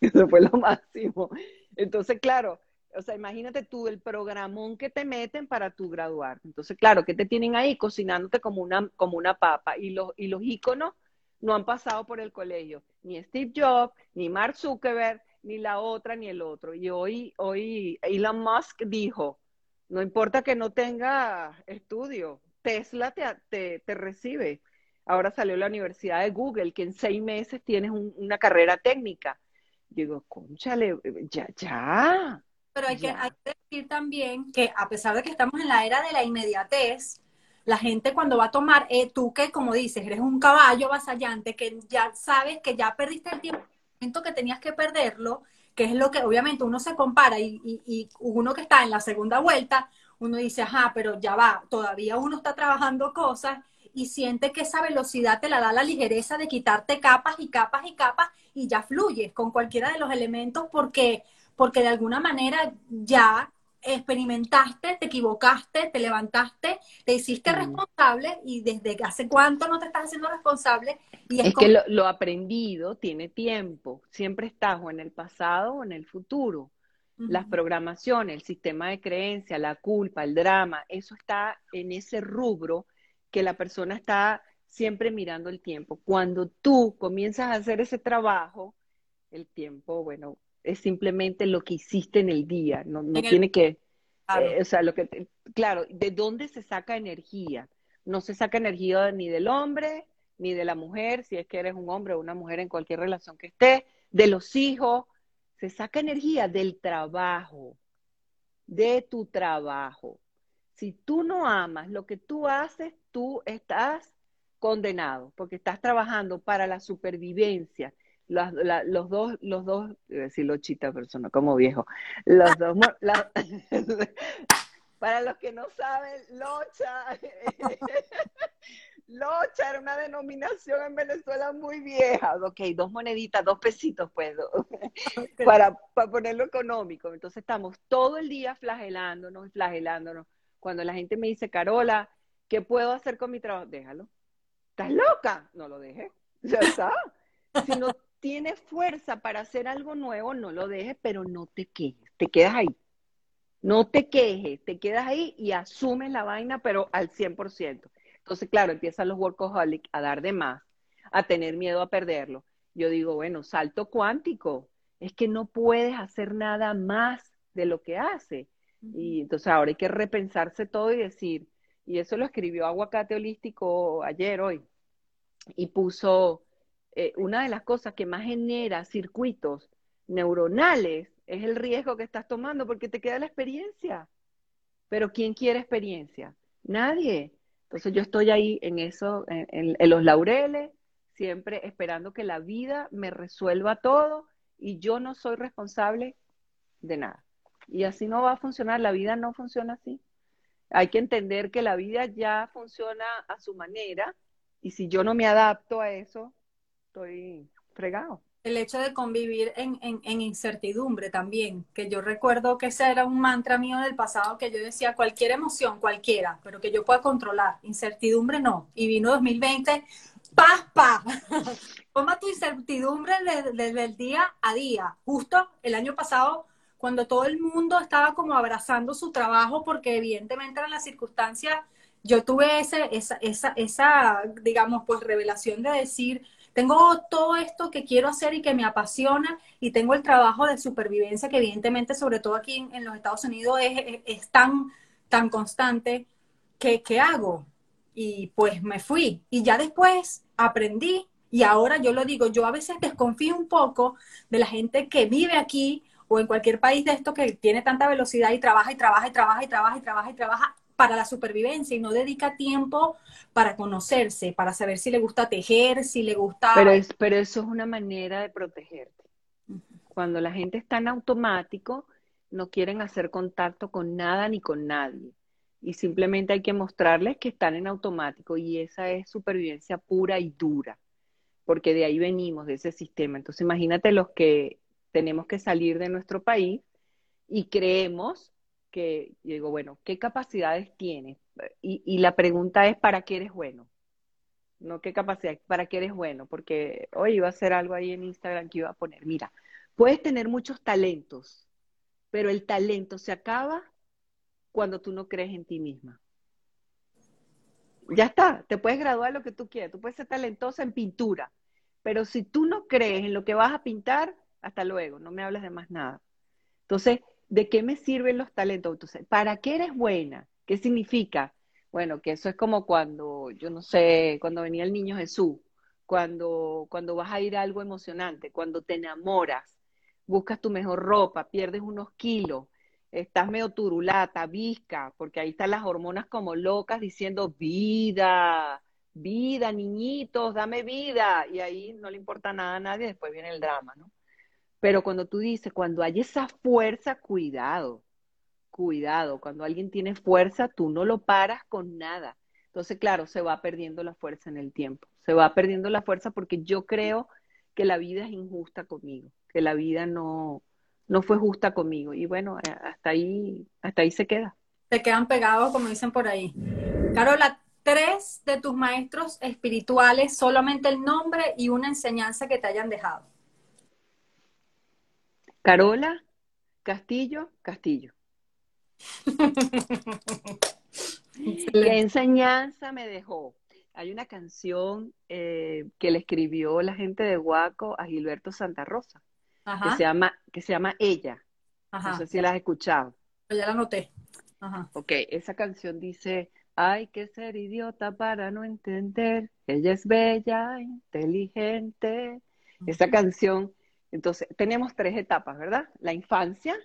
eso fue lo máximo. Entonces, claro, o sea, imagínate tú el programón que te meten para tu graduar. Entonces, claro, que te tienen ahí cocinándote como una, como una papa. Y los, y los íconos no han pasado por el colegio. Ni Steve Jobs, ni Mark Zuckerberg, ni la otra, ni el otro. Y hoy, hoy Elon Musk dijo, no importa que no tenga estudio, Tesla te, te, recibe. Ahora salió la Universidad de Google, que en seis meses tienes una carrera técnica. Digo, conchale, ya, ya. Pero hay que, decir también que a pesar de que estamos en la era de la inmediatez, la gente cuando va a tomar, eh, tú que como dices, eres un caballo vasallante, que ya sabes que ya perdiste el tiempo que tenías que perderlo, que es lo que obviamente uno se compara y, y, uno que está en la segunda vuelta, uno dice, ajá, pero ya va, todavía uno está trabajando cosas y siente que esa velocidad te la da la ligereza de quitarte capas y capas y capas y ya fluyes con cualquiera de los elementos porque porque de alguna manera ya experimentaste, te equivocaste, te levantaste, te hiciste responsable y desde hace cuánto no te estás haciendo responsable. Y es, que lo, aprendido tiene tiempo, siempre estás o en el pasado o en el futuro. Las programaciones, el sistema de creencia, la culpa, el drama, eso está en ese rubro que la persona está siempre mirando el tiempo. Cuando tú comienzas a hacer ese trabajo, el tiempo, bueno, es simplemente lo que hiciste en el día, no, tiene que, eh, o sea, lo que, claro, ¿de dónde se saca energía? No se saca energía ni del hombre, ni de la mujer, si es que eres un hombre o una mujer en cualquier relación que esté, de los hijos, se saca energía del trabajo, de tu trabajo. Si tú no amas lo que tú haces, tú estás condenado, porque estás trabajando para la supervivencia los dos, los dos, decir lochita, pero no como viejo, los dos, *laughs* para los que no saben, locha, *laughs* Locha era una denominación en Venezuela muy vieja. Ok, dos moneditas, dos pesitos, pues, *laughs* para, para ponerlo económico. Entonces estamos todo el día flagelándonos flagelándonos. Cuando la gente me dice, Carola, ¿qué puedo hacer con mi trabajo? Déjalo. ¿Estás loca? No lo dejes. Ya está. Si no tienes fuerza para hacer algo nuevo, no lo dejes, pero no te quejes. Te quedas ahí. No te quejes, te quedas ahí y asumes la vaina, pero al 100%. Entonces, claro, empiezan los workaholics a dar de más, a tener miedo a perderlo. Yo digo, bueno, salto cuántico, es que no puedes hacer nada más de lo que hace. Y entonces ahora hay que repensarse todo y decir, y eso lo escribió Aguacate Holístico ayer, hoy, y puso eh, una de las cosas que más genera circuitos neuronales es el riesgo que estás tomando porque te queda la experiencia. Pero ¿quién quiere experiencia? Nadie. Entonces yo estoy ahí en eso, en, los laureles, siempre esperando que la vida me resuelva todo y yo no soy responsable de nada. Y así no va a funcionar, la vida no funciona así. Hay que entender que la vida ya funciona a su manera y si yo no me adapto a eso, estoy fregado el hecho de convivir en, incertidumbre también, que yo recuerdo que ese era un mantra mío del pasado que yo decía cualquier emoción, cualquiera, pero que yo pueda controlar, incertidumbre no. Y vino 2020, paz, paz. Toma tu incertidumbre desde el día a día. Justo el año pasado, cuando todo el mundo estaba como abrazando su trabajo, porque evidentemente eran las circunstancias, yo tuve ese, esa, esa, esa, digamos, pues revelación de decir, tengo todo esto que quiero hacer y que me apasiona y tengo el trabajo de supervivencia que evidentemente, sobre todo aquí en, los Estados Unidos, es, tan, tan constante que, ¿qué hago? Y pues me fui. Y ya después aprendí y ahora yo lo digo, yo a veces desconfío un poco de la gente que vive aquí o en cualquier país de esto que tiene tanta velocidad y trabaja y trabaja y trabaja y trabaja y trabaja y trabaja para la supervivencia y no dedica tiempo para conocerse, para saber si le gusta tejer, si le gusta... Pero, es, pero eso es una manera de protegerte. Cuando la gente está en automático, no quieren hacer contacto con nada ni con nadie. Y simplemente hay que mostrarles que están en automático y esa es supervivencia pura y dura, porque de ahí venimos, de ese sistema. Entonces imagínate los que tenemos que salir de nuestro país y creemos que digo, bueno, ¿qué capacidades tienes? Y, la pregunta es, ¿para qué eres bueno? No qué capacidad, ¿para qué eres bueno? Porque hoy iba a hacer algo ahí en Instagram que iba a poner, mira, puedes tener muchos talentos, pero el talento se acaba cuando tú no crees en ti misma. Ya está, te puedes graduar lo que tú quieras, tú puedes ser talentosa en pintura, pero si tú no crees en lo que vas a pintar, hasta luego, no me hables de más nada. Entonces, ¿de qué me sirven los talentos? ¿para qué eres buena? ¿Qué significa? Bueno, que eso es como cuando, yo no sé, cuando venía el niño Jesús, cuando, cuando vas a ir a algo emocionante, cuando te enamoras, buscas tu mejor ropa, pierdes unos kilos, estás medio turulata, visca, porque ahí están las hormonas como locas diciendo vida, vida, niñitos, dame vida, y ahí no le importa nada a nadie, después viene el drama, ¿no? Pero cuando tú dices, cuando hay esa fuerza, cuidado, cuidado. Cuando alguien tiene fuerza, tú no lo paras con nada. Entonces, claro, se va perdiendo la fuerza en el tiempo. Se va perdiendo la fuerza porque yo creo que la vida es injusta conmigo, que la vida no, no fue justa conmigo. Y bueno, hasta ahí, hasta ahí se queda. Se quedan pegados, como dicen por ahí. Carola, tres de tus maestros espirituales, solamente el nombre y una enseñanza que te hayan dejado. Carola, Castillo, Castillo. ¿Qué enseñanza me dejó? Hay una canción eh, que le escribió la gente de Huaco a Gilberto Santa Rosa, que se llama, que se llama Ella. No sé si la has escuchado. Ya la noté. Ok, esa canción dice, hay que ser idiota para no entender, ella es bella, inteligente. Esa canción entonces, tenemos tres etapas, ¿verdad? La infancia,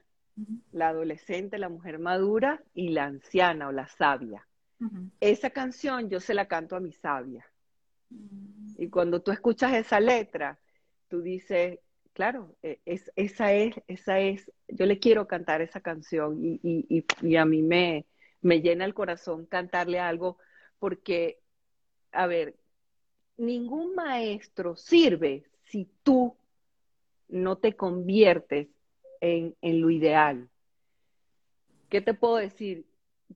la adolescente, la mujer madura y la anciana o la sabia. Esa canción yo se la canto a mi sabia. Mm. Y cuando tú escuchas esa letra, tú dices, claro, e, es, esa es, esa es, yo le quiero cantar esa canción y, y, y a mí me, me llena el corazón cantarle algo porque a ver, ningún maestro sirve si tú no te conviertes en, en lo ideal. ¿Qué te puedo decir?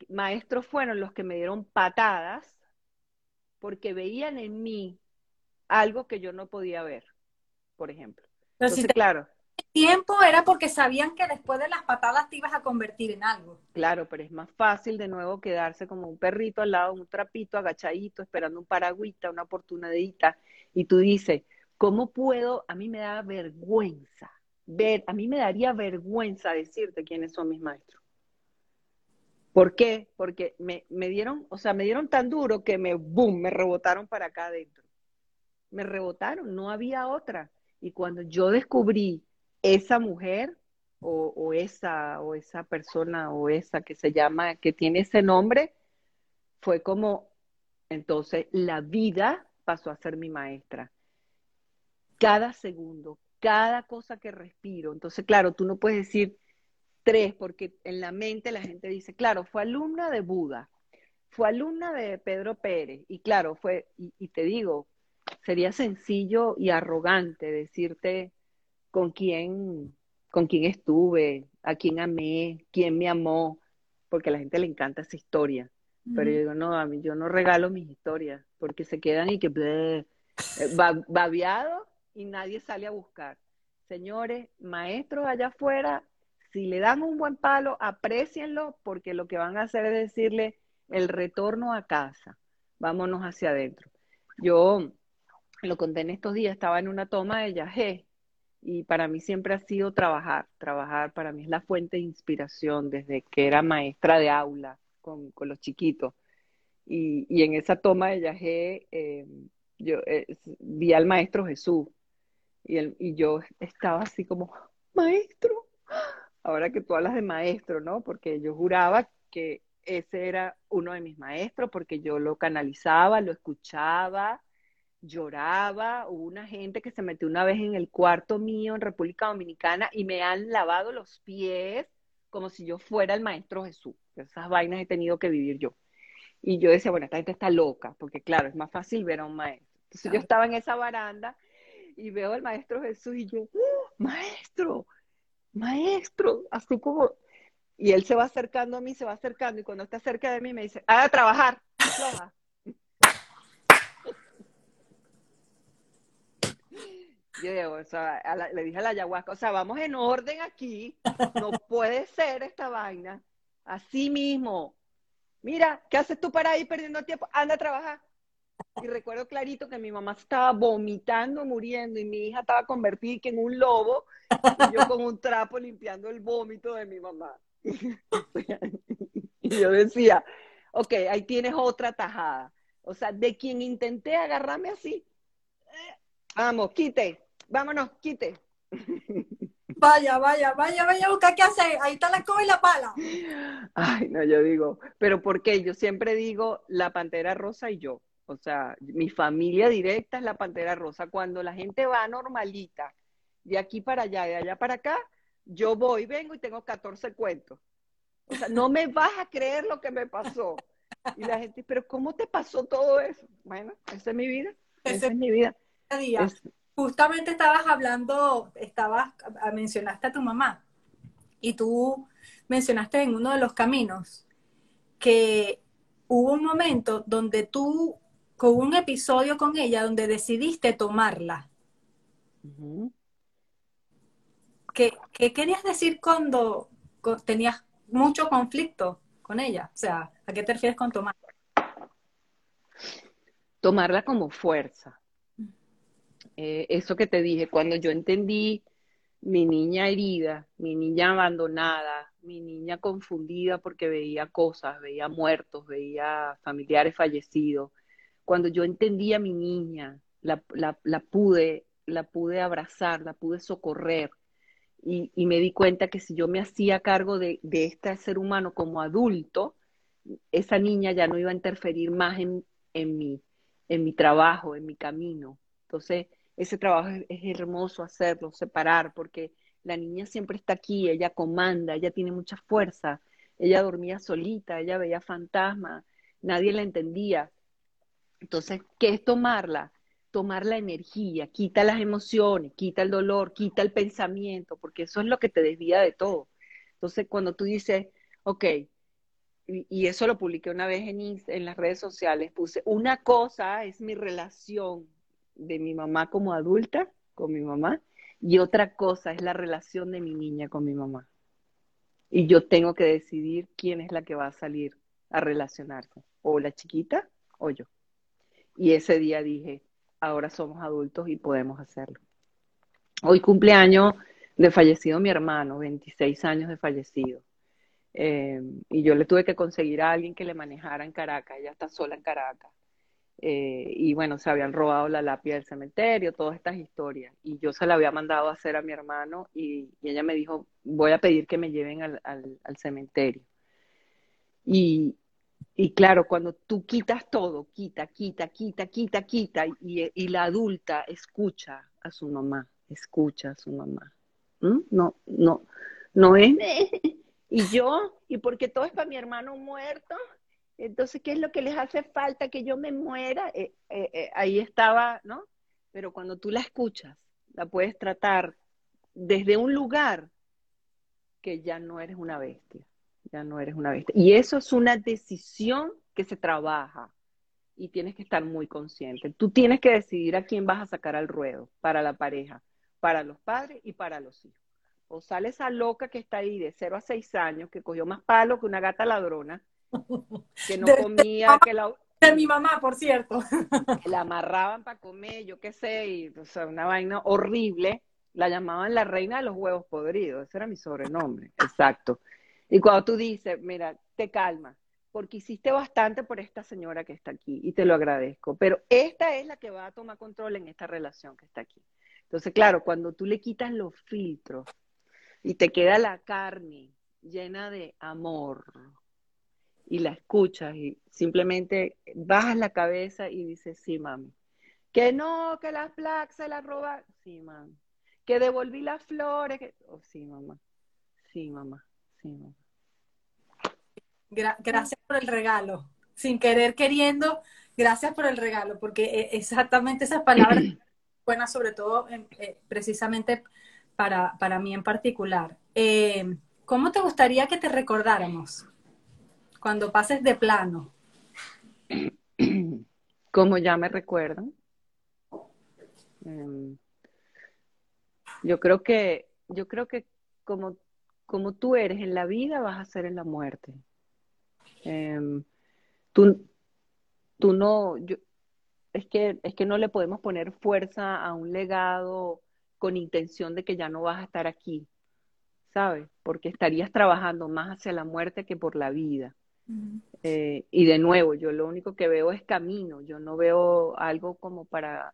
Maestros fueron los que me dieron patadas porque veían en mí algo que yo no podía ver, por ejemplo. Entonces, claro. Tiempo era porque sabían que después de las patadas te ibas a convertir en algo. Claro, pero es más fácil de nuevo quedarse como un perrito al lado de un trapito, agachadito, esperando un paragüita, una oportunidad, y tú dices, ¿cómo puedo? A mí me da vergüenza ver, a mí me daría vergüenza decirte quiénes son mis maestros. ¿Por qué? Porque me, me dieron, o sea, me dieron tan duro que me, boom, me rebotaron para acá adentro. Me rebotaron, no había otra. Y cuando yo descubrí esa mujer o, o, esa o esa persona o esa que se llama, que tiene ese nombre, fue como, entonces la vida pasó a ser mi maestra. Cada segundo, cada cosa que respiro. Entonces, claro, tú no puedes decir tres, porque en la mente la gente dice, claro, fue alumna de Buda, fue alumna de Pedro Pérez, y claro, fue, y, te digo, sería sencillo y arrogante decirte con quién, con quién estuve, a quién amé, quién me amó, porque a la gente le encanta esa historia. Pero yo digo, no, a mí yo no regalo mis historias, porque se quedan y que bleh, babiado y nadie sale a buscar. Señores, maestros allá afuera, si le dan un buen palo, aprecienlo porque lo que van a hacer es decirle el retorno a casa. Vámonos hacia adentro. Yo lo conté en estos días, estaba en una toma de yagé y para mí siempre ha sido trabajar. Trabajar para mí es la fuente de inspiración desde que era maestra de aula con, los chiquitos. Y, en esa toma de yagé eh, yo eh, vi al maestro Jesús y, y yo estaba así como, maestro, ahora que tú hablas de maestro, ¿no? Porque yo juraba que ese era uno de mis maestros, porque yo lo canalizaba, lo escuchaba, lloraba. Hubo una gente que se metió una vez en el cuarto mío en República Dominicana y me han lavado los pies como si yo fuera el maestro Jesús. Esas vainas he tenido que vivir yo. Y yo decía, bueno, esta gente está loca, porque claro, es más fácil ver a un maestro. Entonces yo estaba en esa baranda y veo al maestro Jesús y yo, ¡Oh, maestro, maestro, así como, y él se va acercando a mí, se va acercando, y cuando está cerca de mí me dice, a trabajar, Yo digo, o le dije a la ayahuasca, o sea, vamos en orden aquí, no puede ser esta vaina, así mismo. Mira, ¿qué haces tú para ir perdiendo tiempo? Anda a trabajar. Y recuerdo clarito que mi mamá estaba vomitando, muriendo, y mi hija estaba convertida en un lobo, y yo con un trapo limpiando el vómito de mi mamá. *laughs* y yo decía, ok, ahí tienes otra tajada. O sea, de quien intenté agarrarme así, eh, vamos, quite, vámonos, quite. Vaya, vaya, vaya, vaya, busca qué hacer. Ahí está la escoba y la pala. Ay, no, yo digo, pero ¿por qué? Yo siempre digo la pantera rosa y yo. O sea, mi familia directa es la Pantera Rosa. Cuando la gente va normalita, de aquí para allá, de allá para acá, yo voy, vengo y tengo 14 cuentos. O sea, no me vas a creer lo que me pasó. Y la gente, pero ¿cómo te pasó todo eso? Bueno, esa es mi vida. Esa es mi vida. Justamente estabas hablando, estabas, mencionaste a tu mamá y tú mencionaste en uno de los caminos que hubo un momento donde tú con un episodio con ella donde decidiste tomarla. ¿Qué, querías decir cuando tenías mucho conflicto con ella? O sea, ¿a qué te refieres con tomar? Tomarla como fuerza. Eh, eso que te dije, cuando yo entendí mi niña herida, mi niña abandonada, mi niña confundida porque veía cosas, veía muertos, veía familiares fallecidos, cuando yo entendí a mi niña, la, pude, la pude abrazar, la pude socorrer y, me di cuenta que si yo me hacía cargo de, este ser humano como adulto, esa niña ya no iba a interferir más en, en, mi, en mi trabajo, en mi camino. Entonces, ese trabajo es, es hermoso hacerlo, separar, porque la niña siempre está aquí, ella comanda, ella tiene mucha fuerza, ella dormía solita, ella veía fantasmas, nadie la entendía Entonces, ¿qué es tomarla? Tomar la energía, quita las emociones, quita el dolor, quita el pensamiento, porque eso es lo que te desvía de todo. Entonces, cuando tú dices, ok, y, eso lo publiqué una vez en, las redes sociales, puse, una cosa es mi relación de mi mamá como adulta, con mi mamá, y otra cosa es la relación de mi niña con mi mamá. Y yo tengo que decidir quién es la que va a salir a relacionarse, o la chiquita o yo. Y ese día dije, ahora somos adultos y podemos hacerlo. Hoy cumpleaños de fallecido mi hermano, 26 años de fallecido. Eh, y yo le tuve que conseguir a alguien que le manejara en Caracas, ella está sola en Caracas. Eh, y bueno, se habían robado la lápida del cementerio, todas estas historias. Y yo se la había mandado a hacer a mi hermano y, ella me dijo, voy a pedir que me lleven al, cementerio. Y, y, claro, cuando tú quitas todo, quita, quita, quita, quita, quita, y, y la adulta escucha a su mamá, escucha a su mamá. ¿Mm? No, no, no es... *laughs* Y yo, y porque todo es para mi hermano muerto, entonces, ¿qué es lo que les hace falta? Que yo me muera. Eh, eh, eh, ahí estaba, ¿no? Pero cuando tú la escuchas, la puedes tratar desde un lugar que ya no eres una bestia, ya no eres una bestia. Y eso es una decisión que se trabaja y tienes que estar muy consciente. Tú tienes que decidir a quién vas a sacar al ruedo para la pareja, para los padres y para los hijos o sale esa loca que está ahí de 0 a 6 años, que cogió más palo que una gata ladrona, que no *laughs* comía, que la... De mi mamá, por cierto. la amarraban para comer, yo qué sé, y o sea, una vaina horrible. La llamaban la reina de los huevos podridos, ese era mi sobrenombre, exacto. Y cuando tú dices, mira, te calma, porque hiciste bastante por esta señora que está aquí y te lo agradezco, pero esta es la que va a tomar control en esta relación que está aquí. Entonces, claro, cuando tú le quitas los filtros y te queda la carne llena de amor y la escuchas y simplemente bajas la cabeza y dices, sí, mami. Que no, que las placas se las roba. Sí, mami. Que devolví las flores. Que... Oh, sí, mamá. Sí, mamá. Sí, mamá. Gracias por el regalo. Sin querer, queriendo, gracias por el regalo, porque eh, exactamente esas palabras *clears throat* buenas, sobre todo eh, precisamente para, mí en particular. Eh, ¿Cómo te gustaría que te recordáramos cuando pases de plano? *clears throat* Como ya me recuerdan. Em, yo creo que, yo creo que como, como tú eres en la vida, vas a ser en la muerte. Em, tú, tú no, yo, es que, es que no le podemos poner fuerza a un legado con intención de que ya no vas a estar aquí, ¿sabes? Porque estarías trabajando más hacia la muerte que por la vida. Eh, y de nuevo, yo lo único que veo es camino, yo no veo algo como para,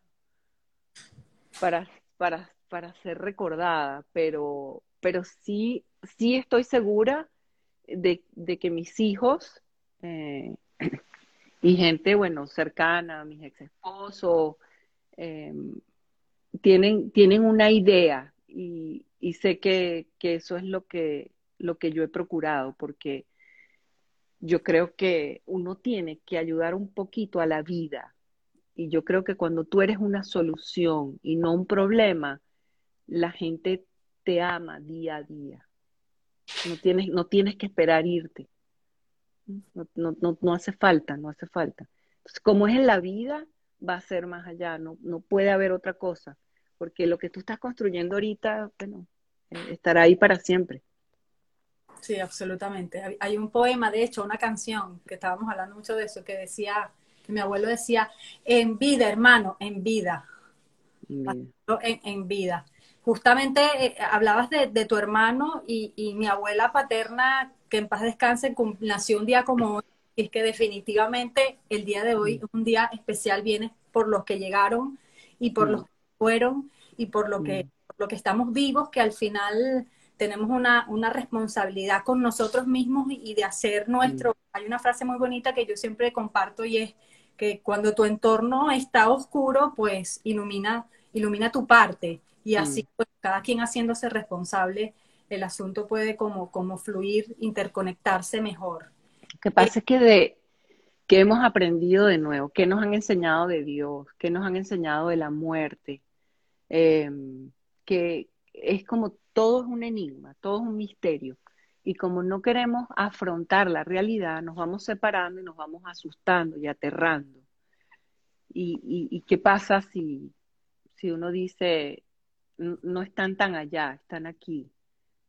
para, para, para ser recordada, pero, pero sí, sí estoy segura de, que mis hijos eh, *clears throat* y gente, bueno, cercana, mis ex esposos, eh, tienen, tienen una idea y, sé que, eso es lo que, lo que yo he procurado, porque yo creo que uno tiene que ayudar un poquito a la vida. Y yo creo que cuando tú eres una solución y no un problema, la gente te ama día a día. No tienes, no tienes que esperar irte. No, no, no hace falta, no hace falta. Entonces, como es en la vida, va a ser más allá, no, no puede haber otra cosa, porque lo que tú estás construyendo ahorita, bueno, eh, estará ahí para siempre. Sí, absolutamente. Hay un poema, de hecho, una canción, que estábamos hablando mucho de eso, que decía, que mi abuelo decía, en vida, hermano, en vida. En vida. Justamente eh, hablabas de, tu hermano y, y, mi abuela paterna, que en paz descanse, nació un día como hoy, y es que definitivamente el día de hoy, un día especial, viene por los que llegaron y por los que fueron y por lo que, lo que estamos vivos, que al final tenemos una, una responsabilidad con nosotros mismos y, de hacer nuestro... Hay una frase muy bonita que yo siempre comparto y es que cuando tu entorno está oscuro, pues ilumina, ilumina tu parte y así pues, cada quien haciéndose responsable, el asunto puede como, como fluir, interconectarse mejor. Lo que pasa es que de, ¿Qué hemos aprendido de nuevo? ¿Qué nos han enseñado de Dios? ¿Qué nos han enseñado de la muerte? Em, que es como todo es un enigma, todo es un misterio. Y como no queremos afrontar la realidad, nos vamos separando y nos vamos asustando y aterrando. ¿Y, qué pasa si, si uno dice, no están tan allá, están aquí?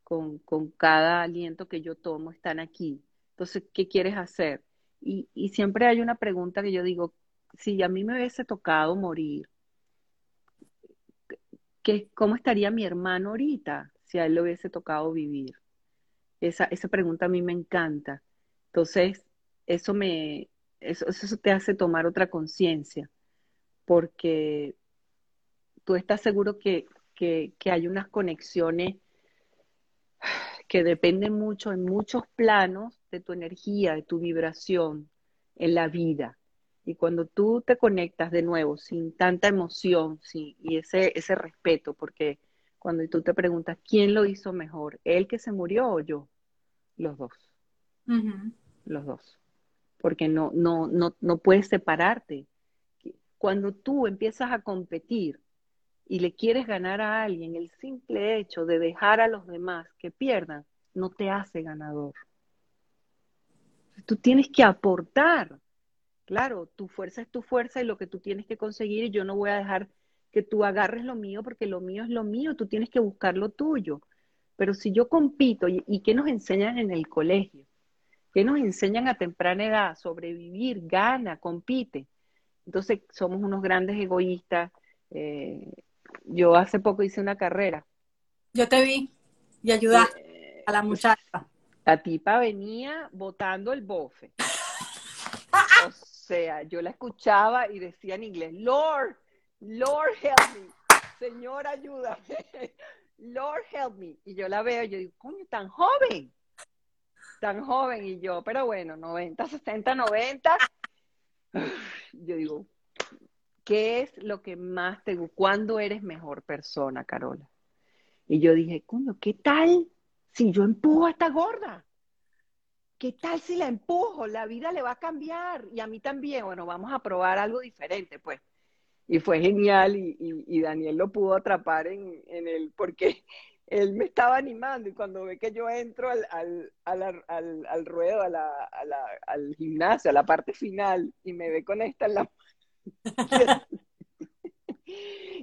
Con, con cada aliento que yo tomo, están aquí. Entonces, ¿qué quieres hacer? Y, y siempre hay una pregunta que yo digo, si a mí me hubiese tocado morir, ¿qué, ¿cómo estaría mi hermano ahorita si a él le hubiese tocado vivir? Esa, esa pregunta a mí me encanta. Entonces, eso me, eso, eso te hace tomar otra conciencia, porque tú estás seguro que, que, que hay unas conexiones que dependen mucho en muchos planos de tu energía, de tu vibración en la vida. Y cuando tú te conectas de nuevo sin tanta emoción y ese, ese respeto, porque cuando tú te preguntas, ¿quién lo hizo mejor? ¿Él que se murió o yo? Los dos. Los dos. Porque no, no, no, no puedes separarte. Cuando tú empiezas a competir y le quieres ganar a alguien, el simple hecho de dejar a los demás que pierdan no te hace ganador. Tú tienes que aportar. Claro, tu fuerza es tu fuerza y lo que tú tienes que conseguir y yo no voy a dejar que tú agarres lo mío porque lo mío es lo mío, tú tienes que buscar lo tuyo. Pero si yo compito, ¿y, qué nos enseñan en el colegio? ¿Qué nos enseñan a temprana edad? Sobrevivir, gana, compite. Entonces somos unos grandes egoístas. Eh, yo hace poco hice una carrera. Yo te vi y ayudaste eh, a la muchacha. La tipa venía botando el bofe. *laughs* o sea, yo la escuchaba y decía en inglés, Lord, Lord help me, Señor ayúdame, *laughs* Lord help me. Y yo la veo y yo digo, coño, tan joven, tan joven. Y yo, pero bueno, 90, 60, 90. Yo digo, ¿qué es lo que más te gusta? ¿Cuándo eres mejor persona, Carola? Y yo dije, coño, ¿qué tal si yo empujo a esta gorda? ¿Qué tal si la empujo? La vida le va a cambiar y a mí también. Bueno, vamos a probar algo diferente, pues y fue genial y, Daniel lo pudo atrapar en, en él porque *laughs* él me estaba animando y cuando ve que yo entro al, ruedo, al gimnasio, a la parte final y me ve con esta en la... *laughs*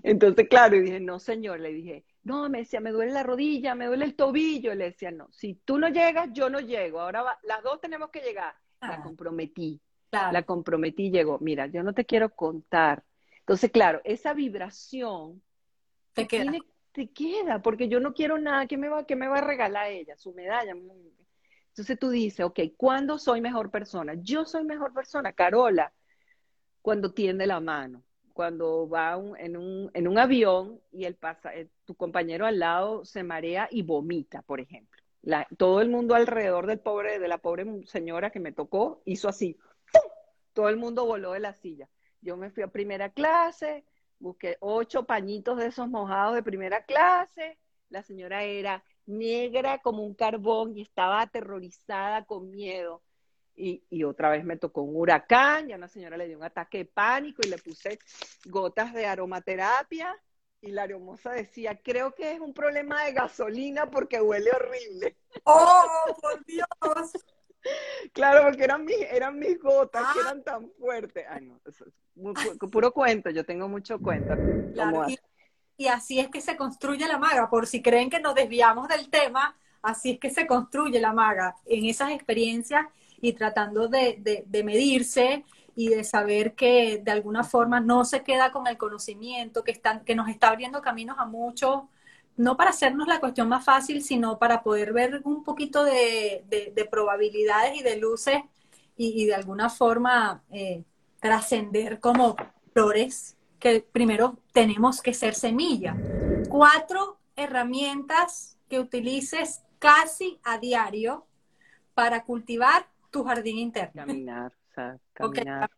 Entonces, claro, y dije, no, señor, le dije, no, me decía, me duele la rodilla, me duele el tobillo. Le decía, no, si tú no llegas, yo no llego. Ahora las dos tenemos que llegar. La ah. comprometí, la comprometí, llegó. Mira, yo no te quiero contar entonces, claro, esa vibración te queda. te queda, porque yo no quiero nada que me va, que me va a regalar ella, su medalla. Entonces tú dices, ok, ¿cuándo soy mejor persona? Yo soy mejor persona, Carola, cuando tiende la mano, cuando va en, un, avión y el pasa, eh, tu compañero al lado se marea y vomita, por ejemplo. todo el mundo alrededor del pobre, de la pobre señora que me tocó hizo así. Todo el mundo voló de la silla. Yo me fui a primera clase, busqué ocho pañitos de esos mojados de primera clase. La señora era negra como un carbón y estaba aterrorizada con miedo. Y, y, otra vez me tocó un huracán, ya una señora le dio un ataque de pánico y le puse gotas de aromaterapia y la hermosa decía, creo que es un problema de gasolina porque huele horrible. *laughs* ¡Oh, por Dios! Claro, porque eran mis, eran mis gotas que ah. eran tan fuertes. Ay, no, eso es puro cuento, yo tengo mucho cuento. y, así es que se construye la maga, por si creen que nos desviamos del tema, así es que se construye la maga, en esas experiencias y tratando de, de medirse y de saber que de alguna forma no se queda con el conocimiento, que, están, que nos está abriendo caminos a muchos no para hacernos la cuestión más fácil, sino para poder ver un poquito de, probabilidades y de luces y, de alguna forma eh, trascender como flores que primero tenemos que ser semilla. Cuatro herramientas que utilices casi a diario para cultivar tu jardín interno. Caminar, o sea, caminar.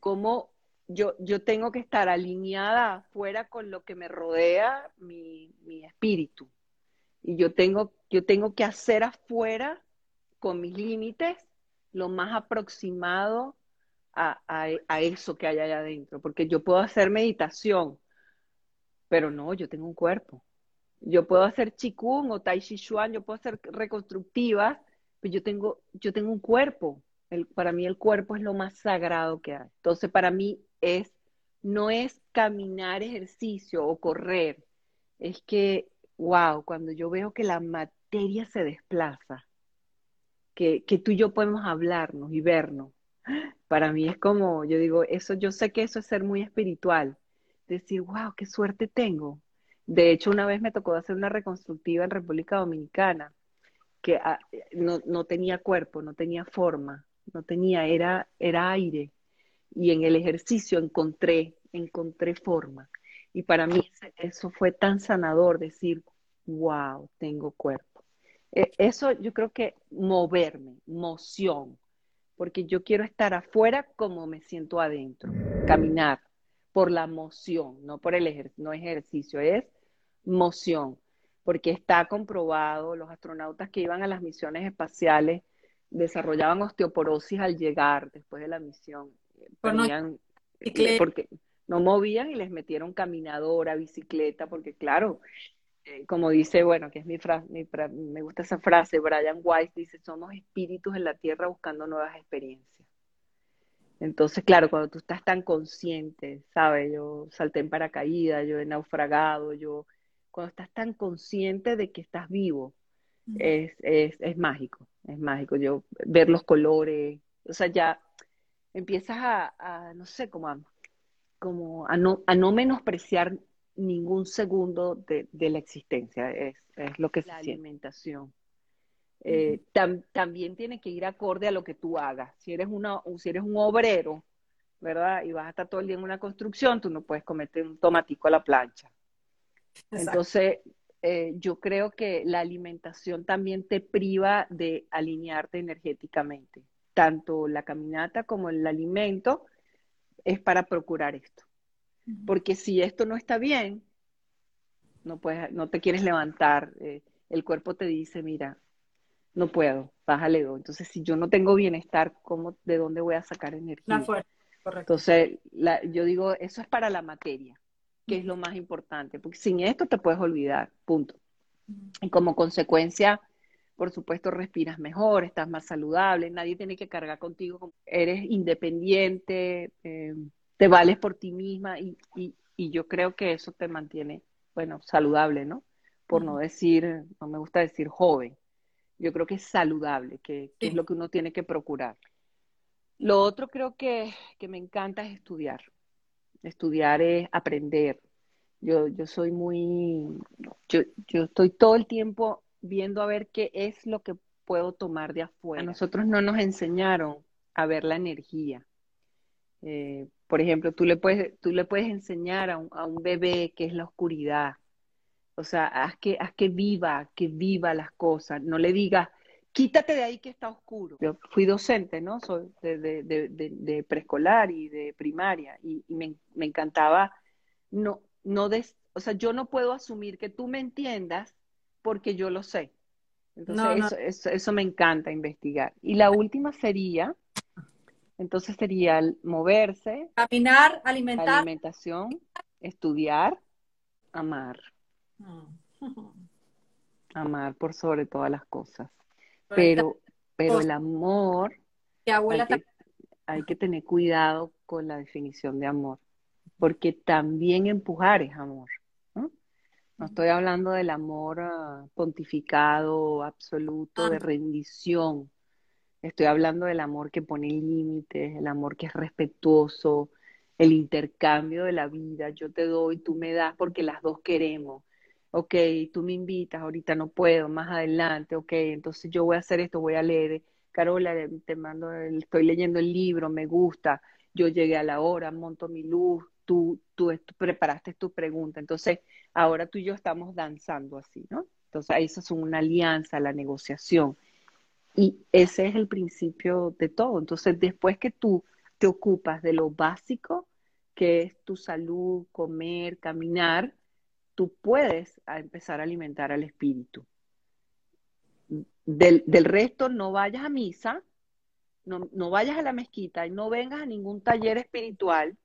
¿Cómo yo, yo tengo que estar alineada afuera con lo que me rodea, mi, espíritu. Y yo tengo, yo tengo que hacer afuera, con mis límites, lo más aproximado a, a, eso que hay allá adentro, porque yo puedo hacer meditación, pero no, yo tengo un cuerpo. Yo puedo hacer chikung o tai chi chuan, yo puedo hacer reconstructivas, pero yo tengo, yo tengo un cuerpo. El, para mí el cuerpo es lo más sagrado que hay. Entonces, para mí es, no es caminar ejercicio o correr, es que, wow, cuando yo veo que la materia se desplaza, que, que tú y yo podemos hablarnos y vernos, para mí es como, yo digo, eso, yo sé que eso es ser muy espiritual, decir, wow, qué suerte tengo. De hecho, una vez me tocó hacer una reconstructiva en República Dominicana, que ah, no, no, tenía cuerpo, no tenía forma, no tenía, era, era aire. Y en el ejercicio encontré, encontré forma. Y para mí eso fue tan sanador, decir, wow, tengo cuerpo. E, eso yo creo que moverme, moción, porque yo quiero estar afuera como me siento adentro, caminar por la moción, no por el ejercicio, no ejercicio, es moción, porque está comprobado, los astronautas que iban a las misiones espaciales desarrollaban osteoporosis al llegar después de la misión. Eh, porque no movían y les metieron caminadora, bicicleta, porque claro, eh, como dice, bueno, que es mi frase, me gusta esa frase, Brian Weiss dice, somos espíritus en la tierra buscando nuevas experiencias. Entonces, claro, cuando tú estás tan consciente, ¿sabes? Yo salté en paracaídas, yo he naufragado, yo, cuando estás tan consciente de que estás vivo, es, es, es mágico, es mágico. Yo ver los colores, o sea, ya empiezas a, a no sé, como a, como a no, a no menospreciar ningún segundo de, la existencia, es, lo que es la alimentación. Eh, también tiene que ir acorde a lo que tú hagas. Si eres, una, si eres un obrero, ¿verdad? Y vas a estar todo el día en una construcción, tú no puedes comerte un tomatico a la plancha. Entonces, eh, yo creo que la alimentación también te priva de alinearte energéticamente. Tanto la caminata como el alimento es para procurar esto. Porque si esto no está bien, no, puedes, no te quieres levantar, eh, el cuerpo te dice, mira, no puedo, bájale dos. Entonces, si yo no tengo bienestar, ¿cómo, ¿de dónde voy a sacar energía? correcto. Entonces, yo digo, eso es para la materia, que es lo más importante, porque sin esto te puedes olvidar, punto. Y como consecuencia, por supuesto, respiras mejor, estás más saludable, nadie tiene que cargar contigo, eres independiente, eh, te vales por ti misma y, yo creo que eso te mantiene, bueno, saludable, ¿no? Por no decir, no me gusta decir joven. Yo creo que es saludable, que, es lo que uno tiene que procurar. Lo otro creo que, que, me encanta es estudiar. Estudiar es aprender. Yo, yo soy muy, yo, yo estoy todo el tiempo viendo a ver qué es lo que puedo tomar de afuera. A nosotros no nos enseñaron a ver la energía. Eh, por ejemplo, tú le puedes, tú le puedes enseñar a un, a un bebé qué es la oscuridad. O sea, haz que, haz que viva, que viva las cosas. No le digas, quítate de ahí que está oscuro. Yo fui docente, ¿no? Soy de, de, de, de preescolar y de primaria y, me, me, encantaba, no, no des, o sea, yo no puedo asumir que tú me entiendas porque yo lo sé. Entonces, Eso, eso, eso, me encanta investigar. Y la última sería entonces sería moverse, caminar, alimentar, alimentación, estudiar, amar. Mm. Amar por sobre todas las cosas. Pero, pero el amor, abuela hay que, hay que tener cuidado con la definición de amor, porque también empujar es amor. No, estoy hablando del amor ah, pontificado, absoluto, de rendición Estoy hablando del amor que pone límites, el amor que es respetuoso, el intercambio de la vida. Yo te doy, tú me das porque las dos queremos. Ok, tú me invitas, ahorita no puedo, más adelante, ok, entonces yo voy a hacer esto, voy a leer. Carola, te mando, estoy leyendo el libro, me gusta, yo llegué a la hora, monto mi luz, tú, tú, tú preparaste tu pregunta. Entonces, ahora tú y yo estamos danzando así, ¿no? Entonces, eso es una alianza, la negociación. Y ese es el principio de todo. Entonces, después que tú te ocupas de lo básico, que es tu salud, comer, caminar, tú puedes empezar a alimentar al espíritu. Del, resto, no vayas a misa, no, no vayas a la mezquita y no vengas a ningún taller espiritual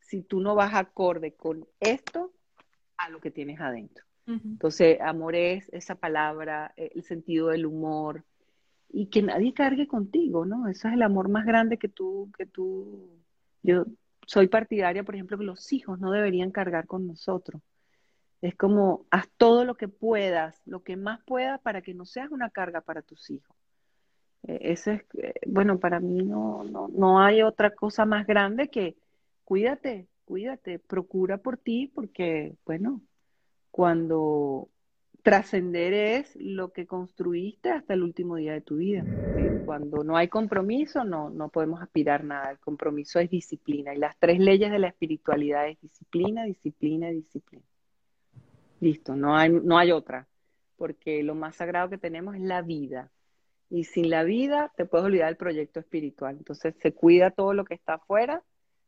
si tú no vas acorde con esto a lo que tienes adentro. Entonces, amor es esa palabra, eh, el sentido del humor, y que nadie cargue contigo, ¿no? Eso es el amor más grande que tú, que tú, yo soy partidaria, por ejemplo, que los hijos no deberían cargar con nosotros. Es como, haz todo lo que puedas, lo que más puedas para que no seas una carga para tus hijos. E, eso es, eh, bueno, para mí no, no, no hay otra cosa más grande que cuídate, cuídate, procura por ti, porque, bueno, cuando trascender es lo que construiste hasta el último día de tu vida. Cuando no hay compromiso, no, no podemos aspirar nada. El compromiso es disciplina. Y las tres leyes de la espiritualidad es disciplina, disciplina, disciplina. Listo, no hay, no hay otra. Porque lo más sagrado que tenemos es la vida. Y sin la vida te puedes olvidar del proyecto espiritual. Entonces se cuida todo lo que está afuera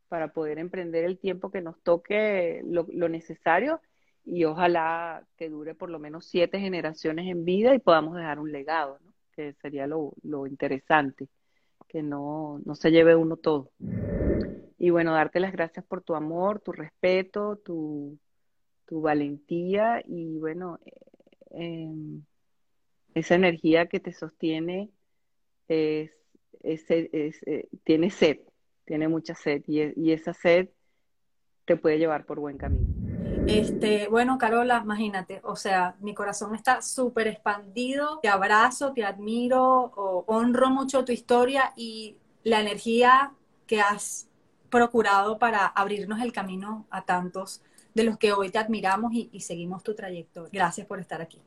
para poder emprender el tiempo que nos toque lo, lo necesario y ojalá que dure por lo menos siete generaciones en vida y podamos dejar un legado, ¿no? que sería lo, interesante, que no, no, se lleve uno todo. Y bueno, darte las gracias por tu amor, tu respeto, tu, tu valentía y bueno, em, esa energía que te sostiene es, eh, tiene sed, tiene mucha sed y, y esa sed te puede llevar por buen camino. Este, bueno, Carola, imagínate, o sea, mi corazón está súper expandido, te abrazo, te admiro, honro mucho tu historia y la energía que has procurado para abrirnos el camino a tantos de los que hoy te admiramos y seguimos tu trayectoria. Gracias por estar aquí.